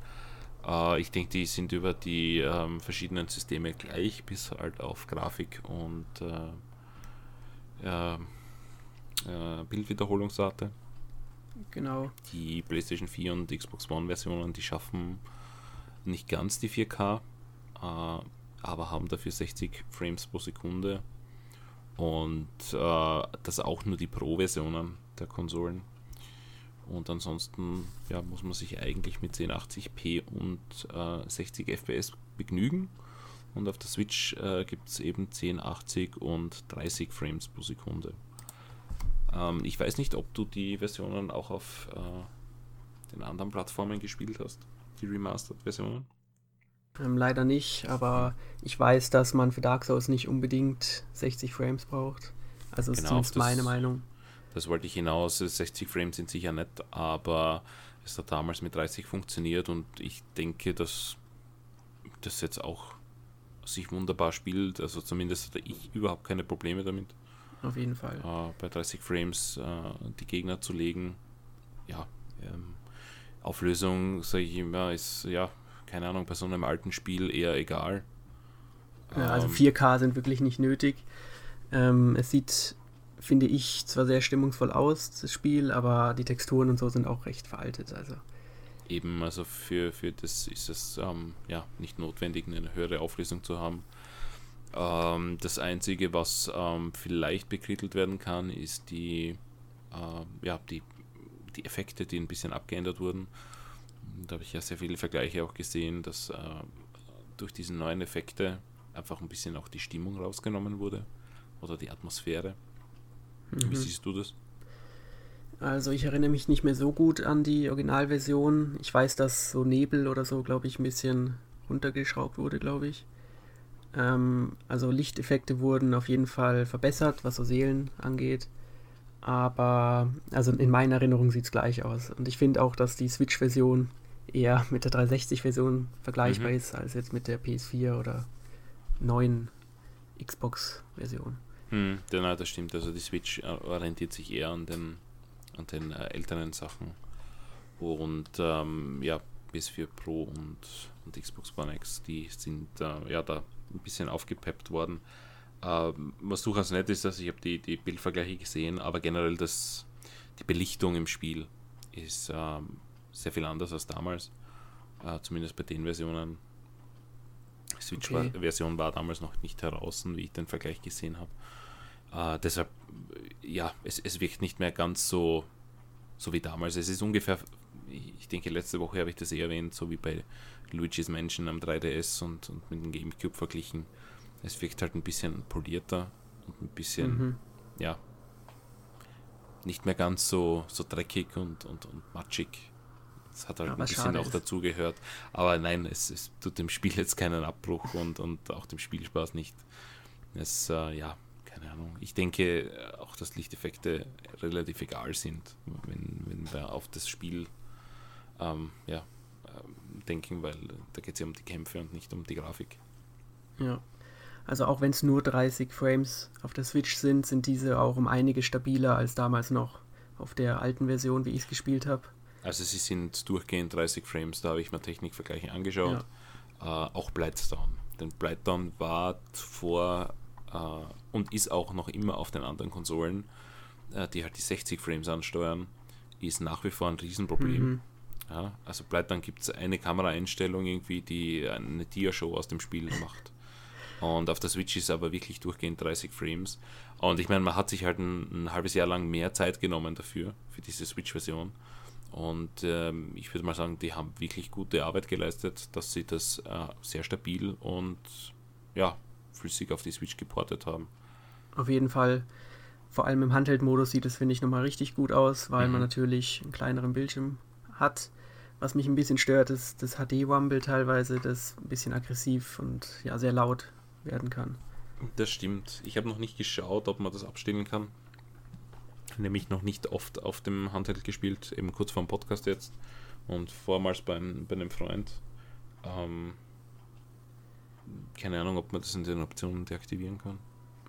Speaker 2: Äh, ich denke, die sind über die ähm, verschiedenen Systeme gleich, bis halt auf Grafik und äh, äh, Bildwiederholungsrate.
Speaker 1: Genau.
Speaker 2: Die PlayStation 4 und Xbox One-Versionen, die schaffen nicht ganz die 4K, äh, aber haben dafür 60 Frames pro Sekunde. Und äh, das auch nur die Pro-Versionen der Konsolen. Und ansonsten ja, muss man sich eigentlich mit 1080p und äh, 60 FPS begnügen. Und auf der Switch äh, gibt es eben 1080 und 30 Frames pro Sekunde. Ähm, ich weiß nicht, ob du die Versionen auch auf äh, den anderen Plattformen gespielt hast, die Remastered-Versionen.
Speaker 1: Ähm, leider nicht, aber ich weiß, dass man für Dark Souls nicht unbedingt 60 Frames braucht. Also ist genau, zumindest meine Meinung.
Speaker 2: Das wollte ich hinaus. 60 Frames sind sicher nett, aber es hat damals mit 30 funktioniert und ich denke, dass das jetzt auch sich wunderbar spielt. Also zumindest hatte ich überhaupt keine Probleme damit.
Speaker 1: Auf jeden Fall.
Speaker 2: Äh, bei 30 Frames äh, die Gegner zu legen. Ja, ähm, Auflösung, sage ich immer, ist ja, keine Ahnung, bei so einem alten Spiel eher egal.
Speaker 1: Ja, also 4K ähm, sind wirklich nicht nötig. Ähm, es sieht finde ich, zwar sehr stimmungsvoll aus, das Spiel, aber die Texturen und so sind auch recht veraltet. Also.
Speaker 2: Eben, also für, für das ist es ähm, ja nicht notwendig, eine höhere Auflösung zu haben. Ähm, das Einzige, was ähm, vielleicht bekrittelt werden kann, ist die, äh, ja, die, die Effekte, die ein bisschen abgeändert wurden. Da habe ich ja sehr viele Vergleiche auch gesehen, dass äh, durch diese neuen Effekte einfach ein bisschen auch die Stimmung rausgenommen wurde oder die Atmosphäre. Mhm. Wie siehst du das?
Speaker 1: Also ich erinnere mich nicht mehr so gut an die Originalversion. Ich weiß, dass so Nebel oder so, glaube ich, ein bisschen runtergeschraubt wurde, glaube ich. Ähm, also Lichteffekte wurden auf jeden Fall verbessert, was so Seelen angeht. Aber also in meiner Erinnerung sieht es gleich aus. Und ich finde auch, dass die Switch-Version eher mit der 360-Version vergleichbar mhm. ist, als jetzt mit der PS4 oder neuen Xbox-Version.
Speaker 2: Hm, genau, das stimmt. Also die Switch äh, orientiert sich eher an den, an den äh, älteren Sachen. Und ähm, ja, PS4 Pro und, und Xbox One X, die sind äh, ja da ein bisschen aufgepeppt worden. Ähm, was durchaus nett ist, dass ich habe die, die Bildvergleiche gesehen, aber generell das, die Belichtung im Spiel ist ähm, sehr viel anders als damals. Äh, zumindest bei den Versionen. Die Switch-Version okay. war damals noch nicht heraus, wie ich den Vergleich gesehen habe. Äh, deshalb, ja, es, es wirkt nicht mehr ganz so, so wie damals. Es ist ungefähr, ich denke, letzte Woche habe ich das eh erwähnt, so wie bei Luigi's Mansion am 3DS und, und mit dem GameCube verglichen. Es wirkt halt ein bisschen polierter und ein bisschen, mhm. ja, nicht mehr ganz so, so dreckig und, und, und matschig. Das hat halt Aber ein bisschen auch dazu gehört. Aber nein, es, es, tut dem Spiel jetzt keinen Abbruch und, und auch dem Spielspaß nicht. Es, äh, ja, keine Ahnung. Ich denke auch, dass Lichteffekte relativ egal sind, wenn, wenn wir auf das Spiel ähm, ja, äh, denken, weil da geht es ja um die Kämpfe und nicht um die Grafik.
Speaker 1: Ja. Also auch wenn es nur 30 Frames auf der Switch sind, sind diese auch um einige stabiler als damals noch auf der alten Version, wie ich es gespielt habe.
Speaker 2: Also sie sind durchgehend 30 Frames, da habe ich mir Technikvergleiche angeschaut. Ja. Äh, auch Blightstone. Denn Blightstone war zuvor äh, und ist auch noch immer auf den anderen Konsolen, äh, die halt die 60 Frames ansteuern, ist nach wie vor ein Riesenproblem. Mhm. Ja, also Blightstone gibt es eine Kameraeinstellung irgendwie, die eine Dia-Show aus dem Spiel macht. Und auf der Switch ist aber wirklich durchgehend 30 Frames. Und ich meine, man hat sich halt ein, ein halbes Jahr lang mehr Zeit genommen dafür, für diese Switch-Version. Und ähm, ich würde mal sagen, die haben wirklich gute Arbeit geleistet, dass sie das äh, sehr stabil und ja, flüssig auf die Switch geportet haben.
Speaker 1: Auf jeden Fall. Vor allem im Handheld-Modus sieht es, finde ich, nochmal richtig gut aus, weil mhm. man natürlich einen kleineren Bildschirm hat. Was mich ein bisschen stört, ist das HD-Rumble teilweise, das ein bisschen aggressiv und ja sehr laut werden kann.
Speaker 2: Das stimmt. Ich habe noch nicht geschaut, ob man das abstellen kann. Nämlich noch nicht oft auf dem Handheld gespielt, eben kurz vor dem Podcast jetzt und vormals beim, bei einem Freund. Ähm, keine Ahnung, ob man das in den Optionen deaktivieren kann.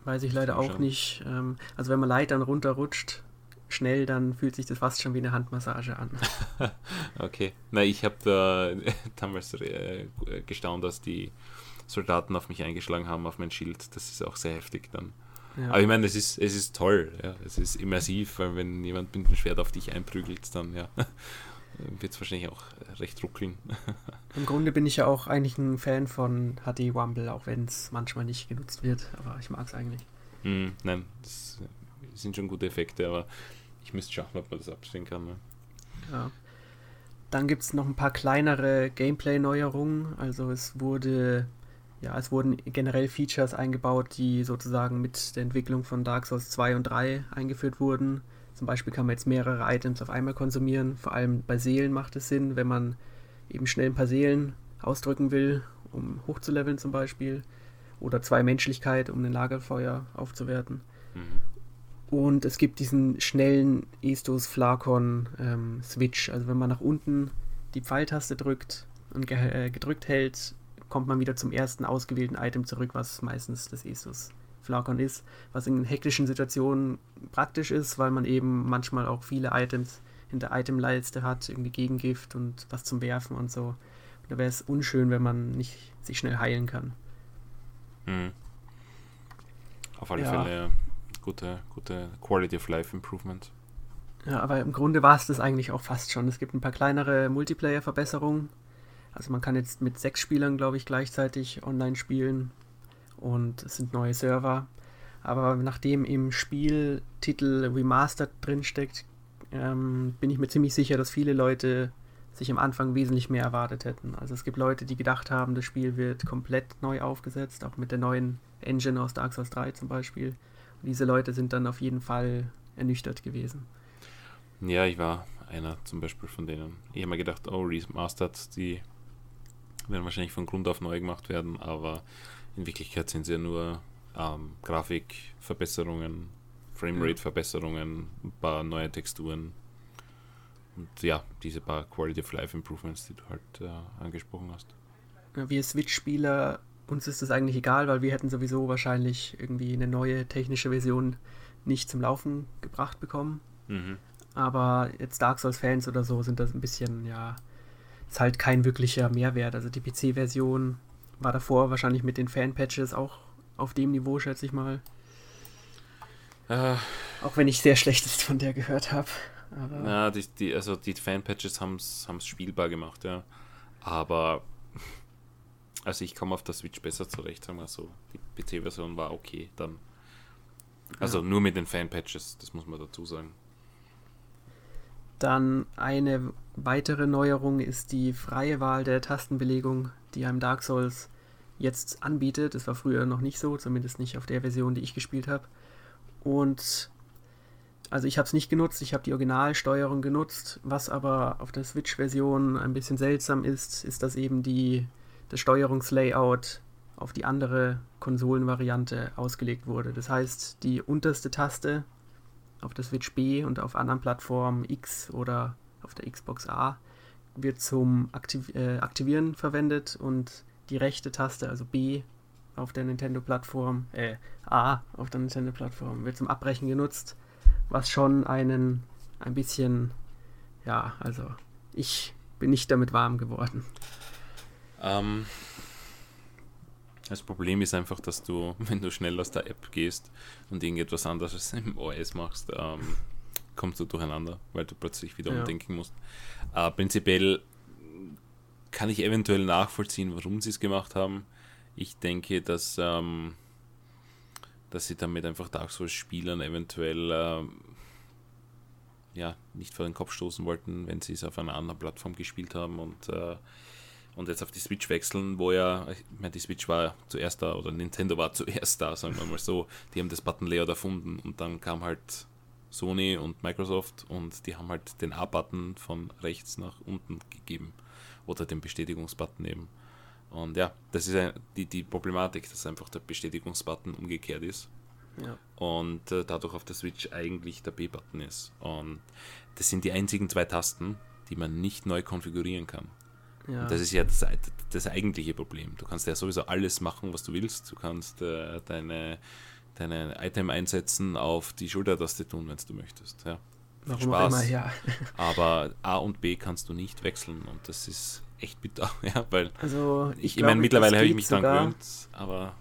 Speaker 1: Weiß ich leider auch nicht. Ähm, also wenn man Leitern runterrutscht, schnell, dann fühlt sich das fast schon wie eine Handmassage an. <laughs>
Speaker 2: okay. Na, ich habe da <laughs> damals äh, gestaunt, dass die Soldaten auf mich eingeschlagen haben, auf mein Schild. Das ist auch sehr heftig dann. Ja. Aber ich meine, es ist, es ist toll, ja. es ist immersiv, weil wenn jemand mit dem Schwert auf dich einprügelt, dann ja, <laughs> wird es wahrscheinlich auch recht ruckeln. <laughs>
Speaker 1: Im Grunde bin ich ja auch eigentlich ein Fan von HD Wumble, auch wenn es manchmal nicht genutzt wird, aber ich mag es eigentlich.
Speaker 2: Mm, nein, das sind schon gute Effekte, aber ich müsste schauen, ob man das abstellen kann. Ne?
Speaker 1: Ja. Dann gibt es noch ein paar kleinere Gameplay-Neuerungen. Also es wurde ja, es wurden generell Features eingebaut, die sozusagen mit der Entwicklung von Dark Souls 2 und 3 eingeführt wurden. Zum Beispiel kann man jetzt mehrere Items auf einmal konsumieren. Vor allem bei Seelen macht es Sinn, wenn man eben schnell ein paar Seelen ausdrücken will, um hochzuleveln zum Beispiel. Oder zwei Menschlichkeit, um ein Lagerfeuer aufzuwerten. Mhm. Und es gibt diesen schnellen Estus Flakon ähm, Switch. Also wenn man nach unten die Pfeiltaste drückt und ge äh, gedrückt hält, kommt man wieder zum ersten ausgewählten Item zurück, was meistens das Estus Flakon ist, was in hektischen Situationen praktisch ist, weil man eben manchmal auch viele Items in der Itemleiste hat, irgendwie Gegengift und was zum Werfen und so. Und da wäre es unschön, wenn man nicht sich schnell heilen kann.
Speaker 2: Hm. Auf alle ja. Fälle gute, gute Quality of Life Improvement.
Speaker 1: Ja, aber im Grunde war es das eigentlich auch fast schon. Es gibt ein paar kleinere Multiplayer-Verbesserungen, also man kann jetzt mit sechs Spielern, glaube ich, gleichzeitig online spielen und es sind neue Server. Aber nachdem im Spieltitel Remastered drinsteckt, ähm, bin ich mir ziemlich sicher, dass viele Leute sich am Anfang wesentlich mehr erwartet hätten. Also es gibt Leute, die gedacht haben, das Spiel wird komplett neu aufgesetzt, auch mit der neuen Engine aus Dark Souls 3 zum Beispiel. Und diese Leute sind dann auf jeden Fall ernüchtert gewesen.
Speaker 2: Ja, ich war einer zum Beispiel von denen. Ich habe mir gedacht, oh, Remastered, die werden wahrscheinlich von Grund auf neu gemacht werden, aber in Wirklichkeit sind sie ja nur ähm, Grafikverbesserungen, Framerate-Verbesserungen, ein paar neue Texturen und ja, diese paar Quality of Life Improvements, die du halt äh, angesprochen hast.
Speaker 1: Wir Switch-Spieler, uns ist das eigentlich egal, weil wir hätten sowieso wahrscheinlich irgendwie eine neue technische Version nicht zum Laufen gebracht bekommen. Mhm. Aber jetzt Dark Souls-Fans oder so sind das ein bisschen, ja, ist halt kein wirklicher Mehrwert. Also die PC-Version war davor wahrscheinlich mit den Fan-Patches auch auf dem Niveau, schätze ich mal. Äh, auch wenn ich sehr Schlechtes von der gehört habe.
Speaker 2: Ja, die, die, also die Fan-Patches haben es spielbar gemacht, ja. Aber also ich komme auf der Switch besser zurecht, sagen wir so. Die PC-Version war okay dann. Also ja. nur mit den Fan-Patches, das muss man dazu sagen.
Speaker 1: Dann eine weitere Neuerung ist die freie Wahl der Tastenbelegung, die einem Dark Souls jetzt anbietet. Das war früher noch nicht so, zumindest nicht auf der Version, die ich gespielt habe. Und also ich habe es nicht genutzt, ich habe die Originalsteuerung genutzt. Was aber auf der Switch-Version ein bisschen seltsam ist, ist, dass eben die, das Steuerungslayout auf die andere Konsolenvariante ausgelegt wurde. Das heißt, die unterste Taste auf der Switch B und auf anderen Plattformen X oder auf der Xbox A wird zum Aktiv äh, Aktivieren verwendet und die rechte Taste, also B auf der Nintendo-Plattform, äh, A auf der Nintendo-Plattform, wird zum Abbrechen genutzt, was schon einen ein bisschen, ja, also ich bin nicht damit warm geworden.
Speaker 2: Ähm, das Problem ist einfach, dass du, <laughs> wenn du schnell aus der App gehst und irgendetwas anderes <laughs> im OS machst, ähm, kommst du durcheinander, weil du plötzlich wieder ja. umdenken musst. Äh, prinzipiell kann ich eventuell nachvollziehen, warum sie es gemacht haben. Ich denke, dass, ähm, dass sie damit einfach Dark Souls-Spielern eventuell ähm, ja, nicht vor den Kopf stoßen wollten, wenn sie es auf einer anderen Plattform gespielt haben und, äh, und jetzt auf die Switch wechseln, wo ja, ich meine, die Switch war zuerst da oder Nintendo war <laughs> zuerst da, sagen wir mal so. Die haben das Button-Layout erfunden und dann kam halt Sony und Microsoft und die haben halt den A-Button von rechts nach unten gegeben oder den Bestätigungsbutton eben. Und ja, das ist ein, die, die Problematik, dass einfach der Bestätigungsbutton umgekehrt ist. Ja. Und äh, dadurch auf der Switch eigentlich der B-Button ist. Und das sind die einzigen zwei Tasten, die man nicht neu konfigurieren kann. Ja. Das ist ja das, das, eigentliche Problem. Du kannst ja sowieso alles machen, was du willst. Du kannst äh, deine, deine Item einsetzen auf die Schultertaste tun, wenn du möchtest. Ja. Warum Spaß. Immer, ja. <laughs> Aber A und B kannst du nicht wechseln und das ist echt bitter, <laughs> ja, weil
Speaker 1: also ich,
Speaker 2: ich, ich meine, mittlerweile habe ich mich dran gewöhnt, aber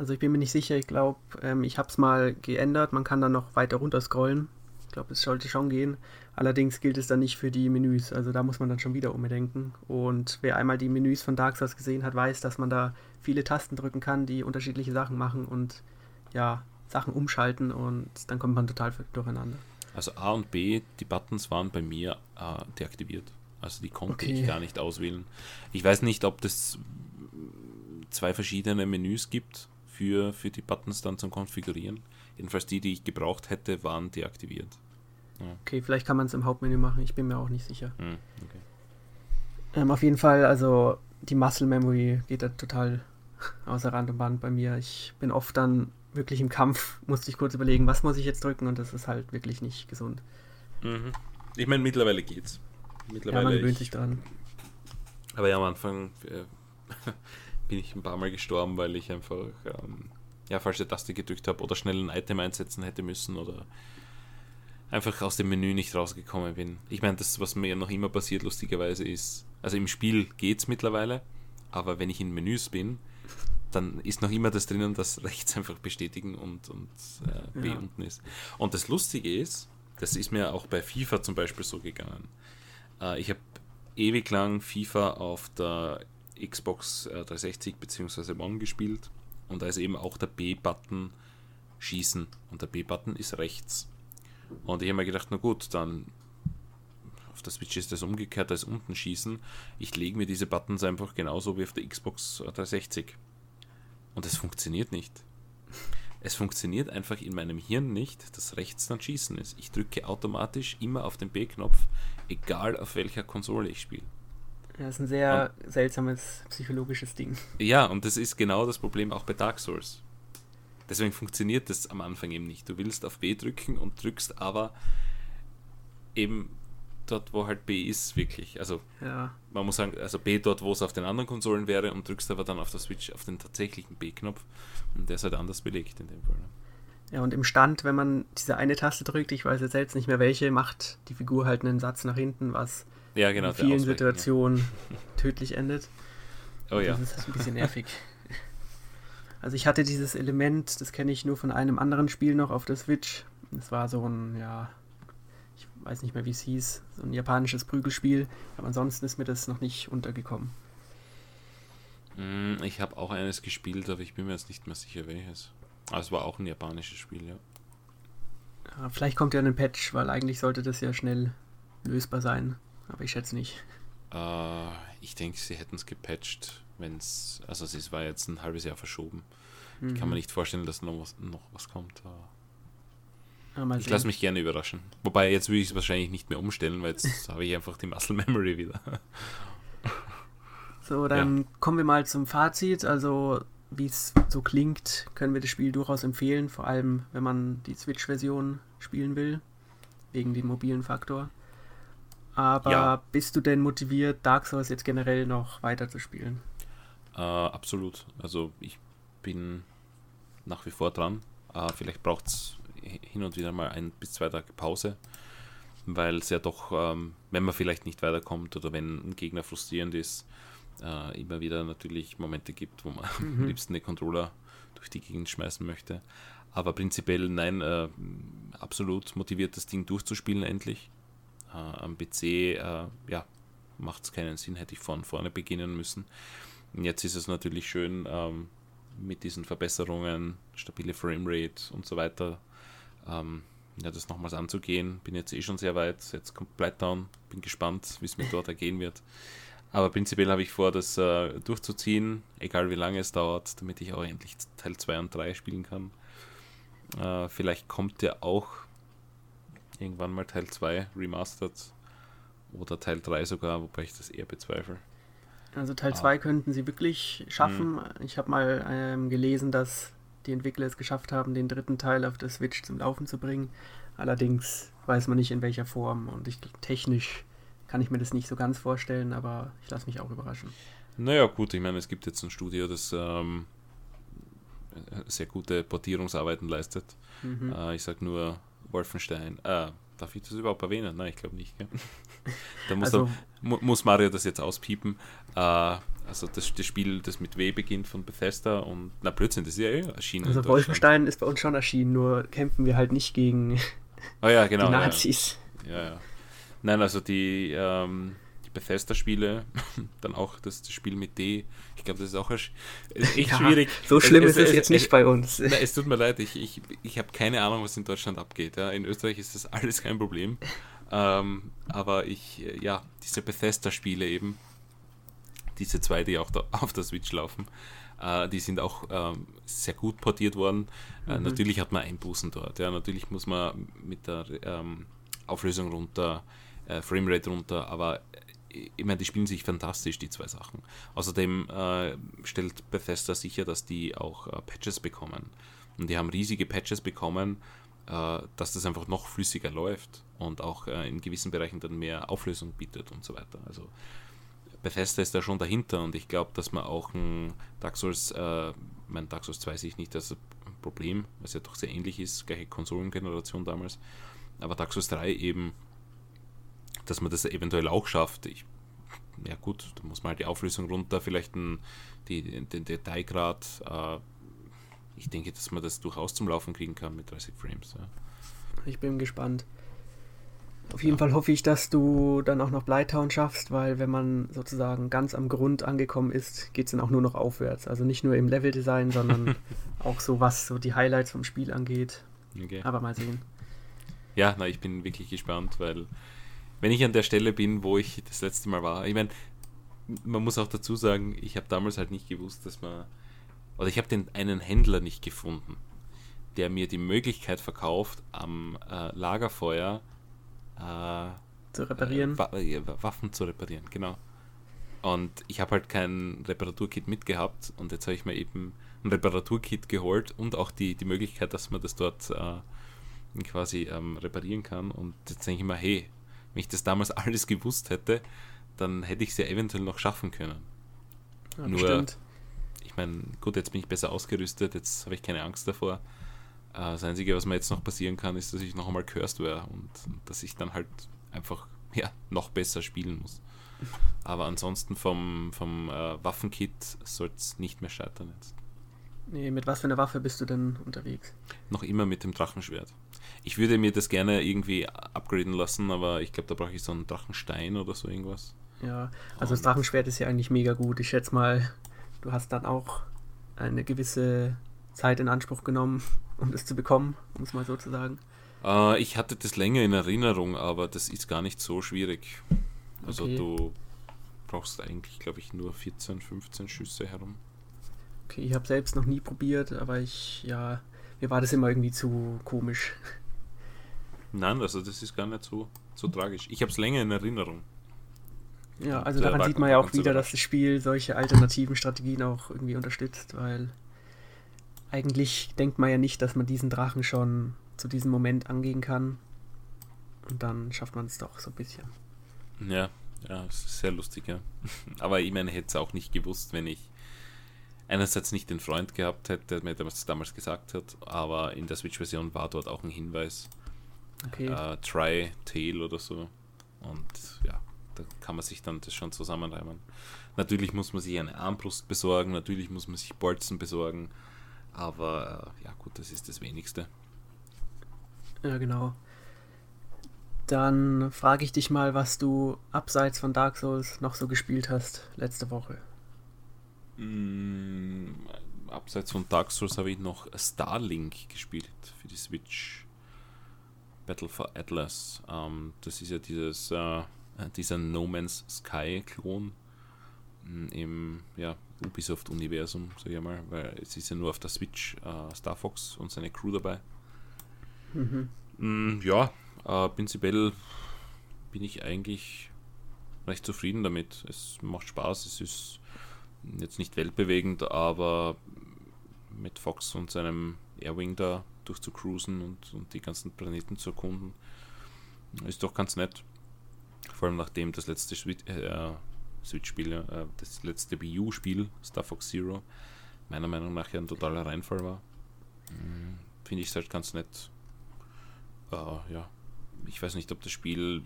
Speaker 1: also ich bin mir nicht sicher, ich glaube, ähm, ich habe es mal geändert, man kann dann noch weiter runter scrollen. Ich glaube, es sollte schon gehen. Allerdings gilt es dann nicht für die Menüs, also da muss man dann schon wieder umdenken. Und wer einmal die Menüs von Dark Souls gesehen hat, weiß, dass man da viele Tasten drücken kann, die unterschiedliche Sachen machen und ja, Sachen umschalten und dann kommt man total durcheinander.
Speaker 2: Also A und B, die Buttons waren bei mir äh, deaktiviert. Also die konnte okay. ich gar nicht auswählen. Ich weiß nicht, ob das zwei verschiedene Menüs gibt für, für die Buttons dann zum Konfigurieren. Jedenfalls die, die ich gebraucht hätte, waren deaktiviert.
Speaker 1: Ja. Okay, vielleicht kann man es im Hauptmenü machen, ich bin mir auch nicht sicher. Hm, okay. ähm, auf jeden Fall, also die Muscle Memory geht da total <laughs> außer Rand und Band bei mir. Ich bin oft dann wirklich im Kampf <laughs> musste ich kurz überlegen, was muss ich jetzt drücken und das ist halt wirklich nicht gesund.
Speaker 2: Mhm. Ich meine, mittlerweile geht's.
Speaker 1: Mittlerweile ja, man gewöhnt ich, sich dran.
Speaker 2: Aber ja, am Anfang äh, <laughs> bin ich ein paar Mal gestorben, weil ich einfach ähm, ja, falsche Taste gedrückt habe oder schnell ein Item einsetzen hätte müssen oder einfach aus dem Menü nicht rausgekommen bin. Ich meine, das, was mir noch immer passiert, lustigerweise ist, also im Spiel geht's mittlerweile, aber wenn ich in Menüs bin, dann ist noch immer das drinnen, dass <laughs> rechts einfach bestätigen und, und äh, B ja. unten ist. Und das Lustige ist, das ist mir auch bei FIFA zum Beispiel so gegangen. Äh, ich habe ewig lang FIFA auf der Xbox 360 bzw. One gespielt und da ist eben auch der B-Button schießen und der B-Button ist rechts. Und ich habe mir gedacht, na gut, dann Auf der Switch ist das umgekehrt als unten schießen. Ich lege mir diese Buttons einfach genauso wie auf der Xbox 360. Und es funktioniert nicht. Es funktioniert einfach in meinem Hirn nicht, dass rechts dann Schießen ist. Ich drücke automatisch immer auf den B-Knopf, egal auf welcher Konsole ich spiele.
Speaker 1: Ja, das ist ein sehr und, seltsames psychologisches Ding.
Speaker 2: Ja, und das ist genau das Problem auch bei Dark Souls. Deswegen funktioniert das am Anfang eben nicht. Du willst auf B drücken und drückst aber eben dort, wo halt B ist, wirklich. Also ja. man muss sagen, also B dort, wo es auf den anderen Konsolen wäre und drückst aber dann auf der Switch auf den tatsächlichen B-Knopf und der ist halt anders belegt in dem Fall. Ne?
Speaker 1: Ja, und im Stand, wenn man diese eine Taste drückt, ich weiß jetzt selbst nicht mehr welche, macht die Figur halt einen Satz nach hinten, was
Speaker 2: ja, genau,
Speaker 1: in vielen Situationen ja. tödlich endet.
Speaker 2: Oh ja.
Speaker 1: Das ist ein bisschen nervig. <laughs> Also ich hatte dieses Element, das kenne ich nur von einem anderen Spiel noch auf der Switch. Das war so ein, ja, ich weiß nicht mehr, wie es hieß, so ein japanisches Prügelspiel. Aber ansonsten ist mir das noch nicht untergekommen.
Speaker 2: Hm, ich habe auch eines gespielt, aber ich bin mir jetzt nicht mehr sicher, welches. Aber es war auch ein japanisches Spiel, ja
Speaker 1: vielleicht kommt ja ein Patch, weil eigentlich sollte das ja schnell lösbar sein. Aber ich schätze nicht.
Speaker 2: Uh, ich denke, sie hätten es gepatcht, wenn es. Also, es war jetzt ein halbes Jahr verschoben. Mhm. Ich kann mir mhm. nicht vorstellen, dass noch was, noch was kommt. Ja, ich lasse mich gerne überraschen. Wobei, jetzt würde ich es wahrscheinlich nicht mehr umstellen, weil jetzt <laughs> habe ich einfach die Muscle Memory wieder.
Speaker 1: So, dann ja. kommen wir mal zum Fazit. Also, wie es so klingt, können wir das Spiel durchaus empfehlen, vor allem wenn man die Switch-Version spielen will, wegen dem mobilen Faktor. Aber ja. bist du denn motiviert, Dark Souls jetzt generell noch weiter zu spielen?
Speaker 2: Äh, absolut. Also ich bin nach wie vor dran. Äh, vielleicht braucht es hin und wieder mal ein bis zwei Tage Pause, weil es ja doch, ähm, wenn man vielleicht nicht weiterkommt oder wenn ein Gegner frustrierend ist, äh, immer wieder natürlich Momente gibt, wo man <laughs> mhm. am liebsten den Controller durch die Gegend schmeißen möchte. Aber prinzipiell nein, äh, absolut motiviert, das Ding durchzuspielen endlich. Äh, am PC äh, ja, macht es keinen Sinn, hätte ich von vorne beginnen müssen. Und jetzt ist es natürlich schön, ähm, mit diesen Verbesserungen, stabile Framerate und so weiter, ähm, ja, das nochmals anzugehen. Bin jetzt eh schon sehr weit, jetzt kommt Blighttown, bin gespannt, wie es mir dort ergehen wird. Aber prinzipiell habe ich vor, das äh, durchzuziehen, egal wie lange es dauert, damit ich auch endlich Teil 2 und 3 spielen kann. Äh, vielleicht kommt ja auch irgendwann mal Teil 2 remastered oder Teil 3 sogar, wobei ich das eher bezweifle.
Speaker 1: Also Teil 2 ah. könnten sie wirklich schaffen. Mhm. Ich habe mal ähm, gelesen, dass die Entwickler es geschafft haben, den dritten Teil auf der Switch zum Laufen zu bringen. Allerdings weiß man nicht in welcher Form und ich technisch kann ich mir das nicht so ganz vorstellen, aber ich lasse mich auch überraschen.
Speaker 2: Naja, gut, ich meine, es gibt jetzt ein Studio, das ähm, sehr gute Portierungsarbeiten leistet. Mhm. Äh, ich sage nur Wolfenstein. Äh, darf ich das überhaupt erwähnen? Nein, ich glaube nicht. Gell? <laughs> da muss, also, da, muss Mario das jetzt auspiepen. Äh, also das, das Spiel, das mit W beginnt von Bethesda und na Blödsinn, das ist ja eh erschienen.
Speaker 1: Also Wolfenstein ist bei uns schon erschienen, nur kämpfen wir halt nicht gegen
Speaker 2: oh ja, genau,
Speaker 1: die Nazis.
Speaker 2: Ja, ja. ja. Nein, also die, ähm, die Bethesda-Spiele, <laughs> dann auch das, das, Spiel mit D, ich glaube, das ist auch ist echt ja, schwierig.
Speaker 1: So schlimm es, ist es, es jetzt nicht bei uns.
Speaker 2: Na, es tut mir leid, ich, ich, ich habe keine Ahnung, was in Deutschland abgeht. Ja. In Österreich ist das alles kein Problem. Ähm, aber ich, äh, ja, diese Bethesda-Spiele eben, diese zwei, die auch da <laughs> auf der Switch laufen, äh, die sind auch ähm, sehr gut portiert worden. Äh, mhm. Natürlich hat man Einbußen dort. Ja. Natürlich muss man mit der ähm, Auflösung runter äh, Framerate runter, aber ich meine, die spielen sich fantastisch, die zwei Sachen. Außerdem äh, stellt Bethesda sicher, dass die auch äh, Patches bekommen. Und die haben riesige Patches bekommen, äh, dass das einfach noch flüssiger läuft und auch äh, in gewissen Bereichen dann mehr Auflösung bietet und so weiter. Also Bethesda ist da schon dahinter und ich glaube, dass man auch ein Dark Souls, äh, mein Dark Souls 2 sehe ich nicht als Problem, weil es ja doch sehr ähnlich ist, gleiche Konsolengeneration damals. Aber Dark Souls 3 eben dass man das eventuell auch schafft. Ich, ja gut, da muss man halt die Auflösung runter, vielleicht ein, die, den Detailgrad. Äh, ich denke, dass man das durchaus zum Laufen kriegen kann mit 30 Frames. Ja.
Speaker 1: Ich bin gespannt. Auf jeden ja. Fall hoffe ich, dass du dann auch noch Blighttown schaffst, weil wenn man sozusagen ganz am Grund angekommen ist, geht es dann auch nur noch aufwärts. Also nicht nur im Leveldesign, sondern <laughs> auch so, was so die Highlights vom Spiel angeht. Okay. Aber mal sehen.
Speaker 2: Ja, na, ich bin wirklich gespannt, weil wenn ich an der Stelle bin, wo ich das letzte Mal war, ich meine, man muss auch dazu sagen, ich habe damals halt nicht gewusst, dass man, oder ich habe den einen Händler nicht gefunden, der mir die Möglichkeit verkauft, am äh, Lagerfeuer
Speaker 1: äh, zu reparieren.
Speaker 2: Äh, Waffen zu reparieren, genau. Und ich habe halt kein Reparaturkit mitgehabt und jetzt habe ich mir eben ein Reparaturkit geholt und auch die, die Möglichkeit, dass man das dort äh, quasi ähm, reparieren kann. Und jetzt denke ich mir, hey, wenn ich das damals <laughs> alles gewusst hätte, dann hätte ich es ja eventuell noch schaffen können. Ja, Nur, bestimmt. ich meine, gut, jetzt bin ich besser ausgerüstet, jetzt habe ich keine Angst davor. Äh, das Einzige, was mir jetzt noch passieren kann, ist, dass ich noch einmal cursed wäre und, und dass ich dann halt einfach <laughs> ja, noch besser spielen muss. <laughs> Aber ansonsten vom, vom äh, Waffenkit soll es nicht mehr scheitern jetzt.
Speaker 1: Nee, mit was für einer Waffe bist du denn unterwegs?
Speaker 2: Noch immer mit dem Drachenschwert. Ich würde mir das gerne irgendwie upgraden lassen, aber ich glaube, da brauche ich so einen Drachenstein oder so irgendwas.
Speaker 1: Ja, also das Drachenschwert ist ja eigentlich mega gut. Ich schätze mal, du hast dann auch eine gewisse Zeit in Anspruch genommen, um das zu bekommen, um es mal so zu sagen.
Speaker 2: Äh, ich hatte das länger in Erinnerung, aber das ist gar nicht so schwierig. Also okay. du brauchst eigentlich, glaube ich, nur 14, 15 Schüsse herum.
Speaker 1: Okay, ich habe selbst noch nie probiert, aber ich, ja, mir war das immer irgendwie zu komisch.
Speaker 2: Nein, also das ist gar nicht so, so tragisch. Ich habe es länger in Erinnerung.
Speaker 1: Ja, also daran sieht man ja auch wieder, dass das Spiel solche alternativen Strategien auch irgendwie unterstützt, weil eigentlich denkt man ja nicht, dass man diesen Drachen schon zu diesem Moment angehen kann. Und dann schafft man es doch so ein bisschen.
Speaker 2: Ja, ja, das ist sehr lustig, ja. <laughs> Aber ich meine, ich hätte es auch nicht gewusst, wenn ich einerseits nicht den Freund gehabt hätte, der mir das damals gesagt hat, aber in der Switch-Version war dort auch ein Hinweis. Okay. Äh, try Tail oder so. Und ja, da kann man sich dann das schon zusammenreimen. Natürlich muss man sich eine Armbrust besorgen, natürlich muss man sich Bolzen besorgen, aber äh, ja gut, das ist das Wenigste.
Speaker 1: Ja, genau. Dann frage ich dich mal, was du abseits von Dark Souls noch so gespielt hast letzte Woche.
Speaker 2: Mm, abseits von Dark Souls habe ich noch Starlink gespielt für die Switch. Battle for Atlas. Ähm, das ist ja dieses, äh, dieser No Man's Sky-Klon mm, im ja, Ubisoft-Universum, sag ich mal, weil es ist ja nur auf der Switch äh, Star Fox und seine Crew dabei. Mhm. Mm, ja, äh, prinzipiell bin ich eigentlich recht zufrieden damit. Es macht Spaß, es ist jetzt nicht weltbewegend, aber mit Fox und seinem Airwing da durchzucruisen und, und die ganzen Planeten zu erkunden, ist doch ganz nett. Vor allem nachdem das letzte äh, Switch-Spiel, äh, das letzte Wii U-Spiel, Star Fox Zero, meiner Meinung nach ja ein totaler Reinfall war. Mhm. Finde ich es halt ganz nett. Äh, ja, ich weiß nicht, ob das Spiel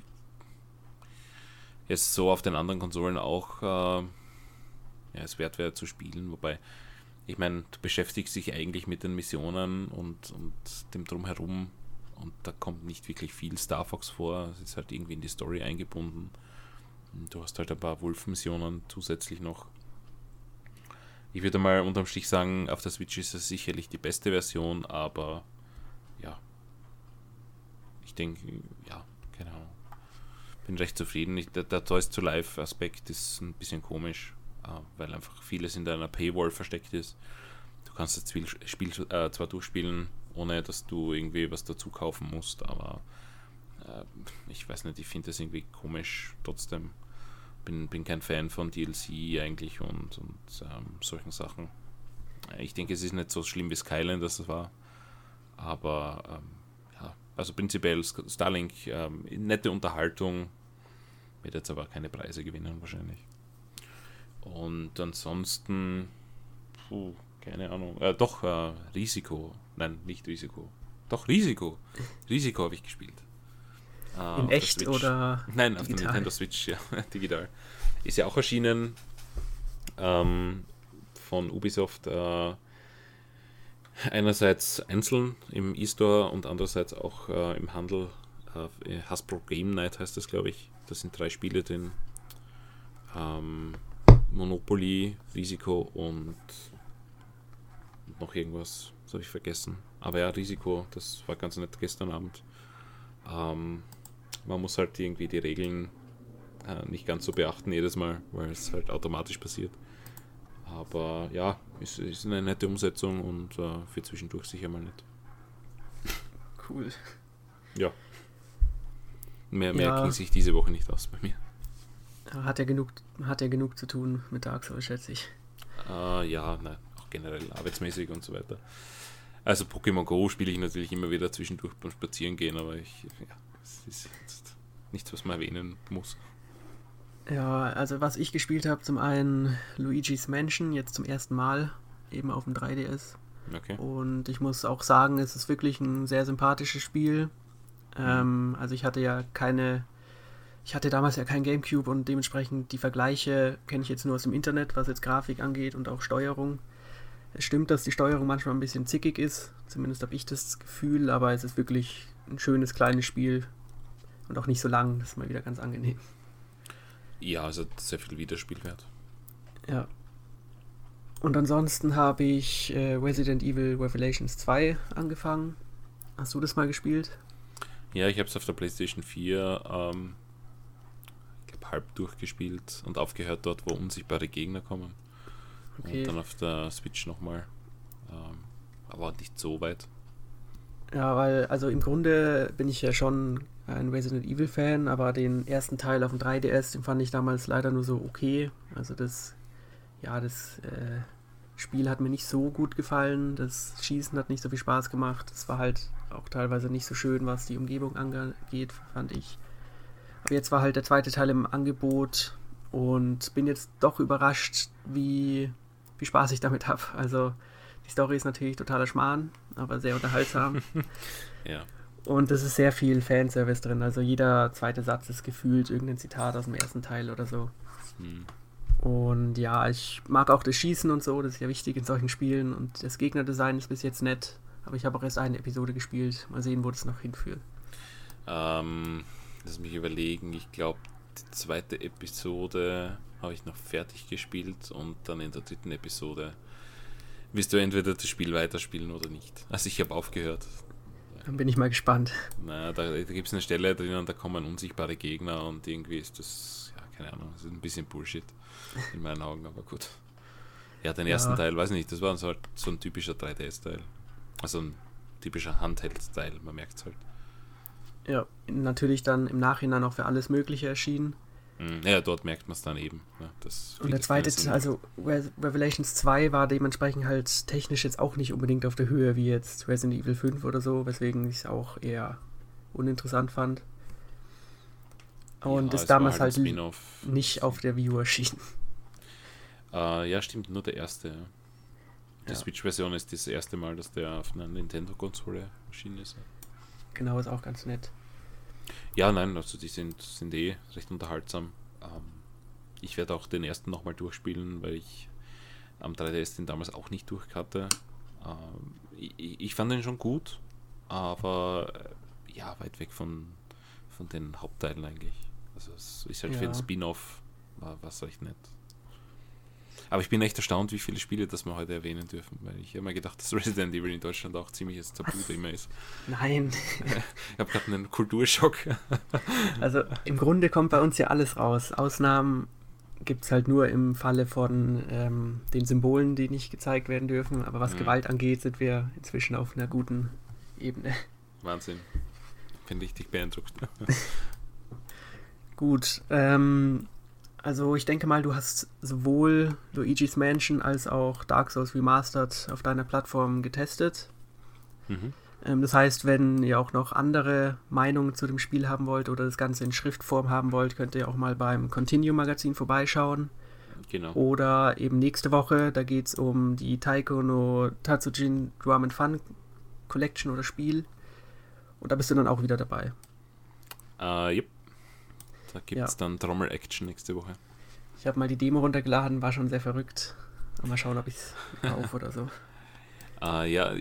Speaker 2: jetzt so auf den anderen Konsolen auch äh, ja, es wert wäre zu spielen, wobei ich meine, du beschäftigst dich eigentlich mit den Missionen und, und dem Drumherum und da kommt nicht wirklich viel Star Fox vor. Es ist halt irgendwie in die Story eingebunden. Du hast halt ein paar Wolf-Missionen zusätzlich noch. Ich würde mal unterm Strich sagen, auf der Switch ist es sicherlich die beste Version, aber ja. Ich denke, ja, keine Ahnung. Bin recht zufrieden. Ich, der, der Toys to Life-Aspekt ist ein bisschen komisch weil einfach vieles in deiner Paywall versteckt ist. Du kannst das Spiel, Spiel äh, zwar durchspielen, ohne dass du irgendwie was dazu kaufen musst, aber äh, ich weiß nicht, ich finde das irgendwie komisch trotzdem. Bin, bin kein Fan von DLC eigentlich und, und ähm, solchen Sachen. Ich denke, es ist nicht so schlimm wie Skyline, das war. Aber ähm, ja, also prinzipiell Starlink, ähm, nette Unterhaltung, wird jetzt aber keine Preise gewinnen wahrscheinlich. Und ansonsten, puh, keine Ahnung, äh, doch, äh, Risiko. Nein, nicht Risiko. Doch, Risiko. <laughs> Risiko habe ich gespielt.
Speaker 1: Äh, In echt oder?
Speaker 2: Nein, digital? auf der Nintendo Switch, ja, <laughs> digital. Ist ja auch erschienen ähm, von Ubisoft. Äh, einerseits einzeln im E-Store und andererseits auch äh, im Handel. Äh, Hasbro Game Night heißt das, glaube ich. Da sind drei Spiele drin. Ähm, Monopoly, Risiko und noch irgendwas, das habe ich vergessen. Aber ja, Risiko, das war ganz nett gestern Abend. Ähm, man muss halt irgendwie die Regeln äh, nicht ganz so beachten jedes Mal, weil es halt automatisch passiert. Aber ja, es ist eine nette Umsetzung und äh, für zwischendurch sicher mal nett.
Speaker 1: Cool.
Speaker 2: Ja. Mehr, mehr ja. ging sich diese Woche nicht aus bei mir.
Speaker 1: Hat er genug, hat er genug zu tun mit Dark Souls, schätze ich.
Speaker 2: Uh, ja, nein, auch generell arbeitsmäßig und so weiter. Also Pokémon Go spiele ich natürlich immer wieder zwischendurch beim Spazierengehen, aber ich, ja, es ist nichts, was man erwähnen muss.
Speaker 1: Ja, also was ich gespielt habe, zum einen Luigi's Mansion, jetzt zum ersten Mal, eben auf dem 3DS. Okay. Und ich muss auch sagen, es ist wirklich ein sehr sympathisches Spiel. Mhm. Ähm, also ich hatte ja keine, ich hatte damals ja kein Gamecube und dementsprechend die Vergleiche kenne ich jetzt nur aus dem Internet, was jetzt Grafik angeht und auch Steuerung. Es stimmt, dass die Steuerung manchmal ein bisschen zickig ist, zumindest habe ich das Gefühl, aber es ist wirklich ein schönes kleines Spiel und auch nicht so lang, das ist mal wieder ganz angenehm.
Speaker 2: Ja, also sehr viel Wiederspielwert.
Speaker 1: Ja. Und ansonsten habe ich äh, Resident Evil Revelations 2 angefangen. Hast du das mal gespielt?
Speaker 2: Ja, ich habe es auf der PlayStation 4 ähm, halb durchgespielt und aufgehört dort, wo unsichtbare Gegner kommen. Okay. Und dann auf der Switch nochmal. Ähm, aber nicht so weit.
Speaker 1: Ja, weil, also im Grunde bin ich ja schon ein Resident Evil Fan, aber den ersten Teil auf dem 3DS, den fand ich damals leider nur so okay. Also das, ja, das äh, Spiel hat mir nicht so gut gefallen. Das Schießen hat nicht so viel Spaß gemacht. Es war halt auch teilweise nicht so schön, was die Umgebung angeht, fand ich. Aber jetzt war halt der zweite Teil im Angebot und bin jetzt doch überrascht, wie, wie Spaß ich damit habe. Also die Story ist natürlich totaler Schmarrn, aber sehr unterhaltsam. <laughs>
Speaker 2: ja.
Speaker 1: Und es ist sehr viel Fanservice drin. Also jeder zweite Satz ist gefühlt irgendein Zitat aus dem ersten Teil oder so. Hm. Und ja, ich mag auch das Schießen und so, das ist ja wichtig in solchen Spielen. Und das Gegnerdesign ist bis jetzt nett. Aber ich habe auch erst eine Episode gespielt. Mal sehen, wo das noch hinführt.
Speaker 2: Ähm, lass mich überlegen. Ich glaube, die zweite Episode habe ich noch fertig gespielt und dann in der dritten Episode wirst du entweder das Spiel weiterspielen oder nicht. Also ich habe aufgehört.
Speaker 1: Dann bin ich mal gespannt.
Speaker 2: Naja, da, da gibt es eine Stelle drin da kommen unsichtbare Gegner und irgendwie ist das, ja, keine Ahnung, das ist ein bisschen Bullshit in meinen Augen, aber gut. Ja, den ersten ja. Teil, weiß nicht, das war so, so ein typischer 3DS-Teil. Also ein typischer Handheld-Teil, man merkt es halt.
Speaker 1: Ja, natürlich dann im Nachhinein auch für alles Mögliche erschienen.
Speaker 2: Mhm. Ja, dort merkt man es dann eben. Ja,
Speaker 1: und der zweite, also Revelations 2 war dementsprechend halt technisch jetzt auch nicht unbedingt auf der Höhe wie jetzt Resident Evil 5 oder so, weswegen ich es auch eher uninteressant fand. Und ja, ist damals halt, halt nicht auf der Wii U erschienen.
Speaker 2: Uh, <laughs> ja, stimmt, nur der erste. Die ja. Switch-Version ist das erste Mal, dass der auf einer Nintendo-Konsole erschienen ist.
Speaker 1: Genau, ist auch ganz nett.
Speaker 2: Ja, nein, also die sind, sind eh recht unterhaltsam. Ähm, ich werde auch den ersten nochmal durchspielen, weil ich am 3DS den damals auch nicht durch hatte. Ähm, ich, ich, fand den schon gut, aber äh, ja, weit weg von, von den Hauptteilen eigentlich. Also es ist halt ja. für ein Spin-off war was recht nett. Aber ich bin echt erstaunt, wie viele Spiele das wir heute erwähnen dürfen, weil ich immer gedacht, dass Resident Evil in Deutschland auch ziemliches Tabu-Thema ist.
Speaker 1: Nein.
Speaker 2: ich habe gerade einen Kulturschock.
Speaker 1: also im Grunde kommt bei uns ja alles raus. Ausnahmen gibt es halt nur im Falle von ähm, den Symbolen, die nicht gezeigt werden dürfen. Aber was mhm. Gewalt angeht, sind wir inzwischen auf einer guten Ebene.
Speaker 2: Wahnsinn. Finde ich dich beeindruckt. <laughs>
Speaker 1: Gut. Ähm, also ich denke mal, du hast sowohl Luigi's Mansion als auch Dark Souls Remastered auf deiner Plattform getestet. Mhm. Ähm, das heißt, wenn ihr auch noch andere Meinungen zu dem Spiel haben wollt oder das Ganze in Schriftform haben wollt, könnt ihr auch mal beim Continue Magazin vorbeischauen.
Speaker 2: Genau.
Speaker 1: Oder eben nächste Woche, da geht es um die Taiko no Tatsujin Drum and Fun Collection oder Spiel. Und da bist du dann auch wieder dabei.
Speaker 2: Uh, yep. Da gibt es ja. dann Trommel-Action nächste Woche.
Speaker 1: Ich habe mal die Demo runtergeladen, war schon sehr verrückt. Mal schauen, ob ich es kaufe oder so.
Speaker 2: Uh, <laughs> ja,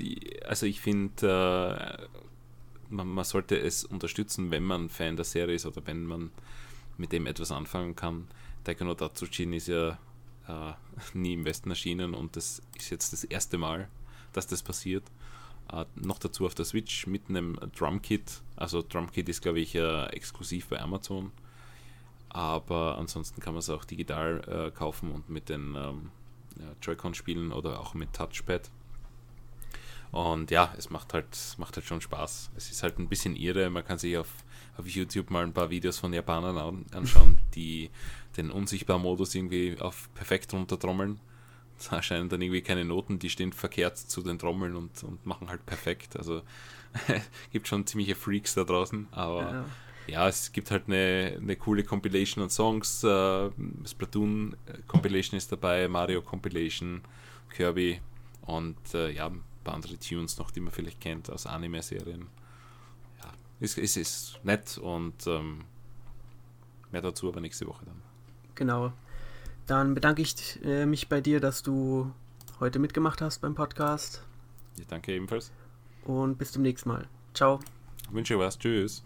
Speaker 2: also ich finde, uh, man, man, sollte es unterstützen, wenn man Fan der Serie ist oder wenn man mit dem etwas anfangen kann. Taiko no Tatsujin ist ja uh, <laughs> nie im Westen erschienen und das ist jetzt das erste Mal, dass das passiert. Äh, noch dazu auf der Switch mit einem Drumkit. Also Drumkit ist, glaube ich, äh, exklusiv bei Amazon. Aber ansonsten kann man es auch digital äh, kaufen und mit den ähm, ja, Joy-Con spielen oder auch mit Touchpad. Und ja, es macht halt, macht halt schon Spaß. Es ist halt ein bisschen irre. Man kann sich auf, auf YouTube mal ein paar Videos von Japanern an, anschauen, die den unsichtbaren Modus irgendwie auf perfekt runtertrommeln. <laughs> Da erscheinen dann irgendwie keine Noten, die stehen verkehrt zu den Trommeln und, und machen halt perfekt. Also <laughs> gibt schon ziemliche Freaks da draußen, aber ja, ja es gibt halt eine, eine coole Compilation an Songs. Äh, Splatoon Compilation ist dabei, Mario Compilation, Kirby und äh, ja, ein paar andere Tunes noch, die man vielleicht kennt aus Anime-Serien. Ja, es, es ist nett und ähm, mehr dazu aber nächste Woche dann.
Speaker 1: Genau. Dann bedanke ich äh, mich bei dir, dass du heute mitgemacht hast beim Podcast.
Speaker 2: Ich danke ebenfalls.
Speaker 1: Und bis zum nächsten Mal. Ciao.
Speaker 2: Ich wünsche was. Tschüss.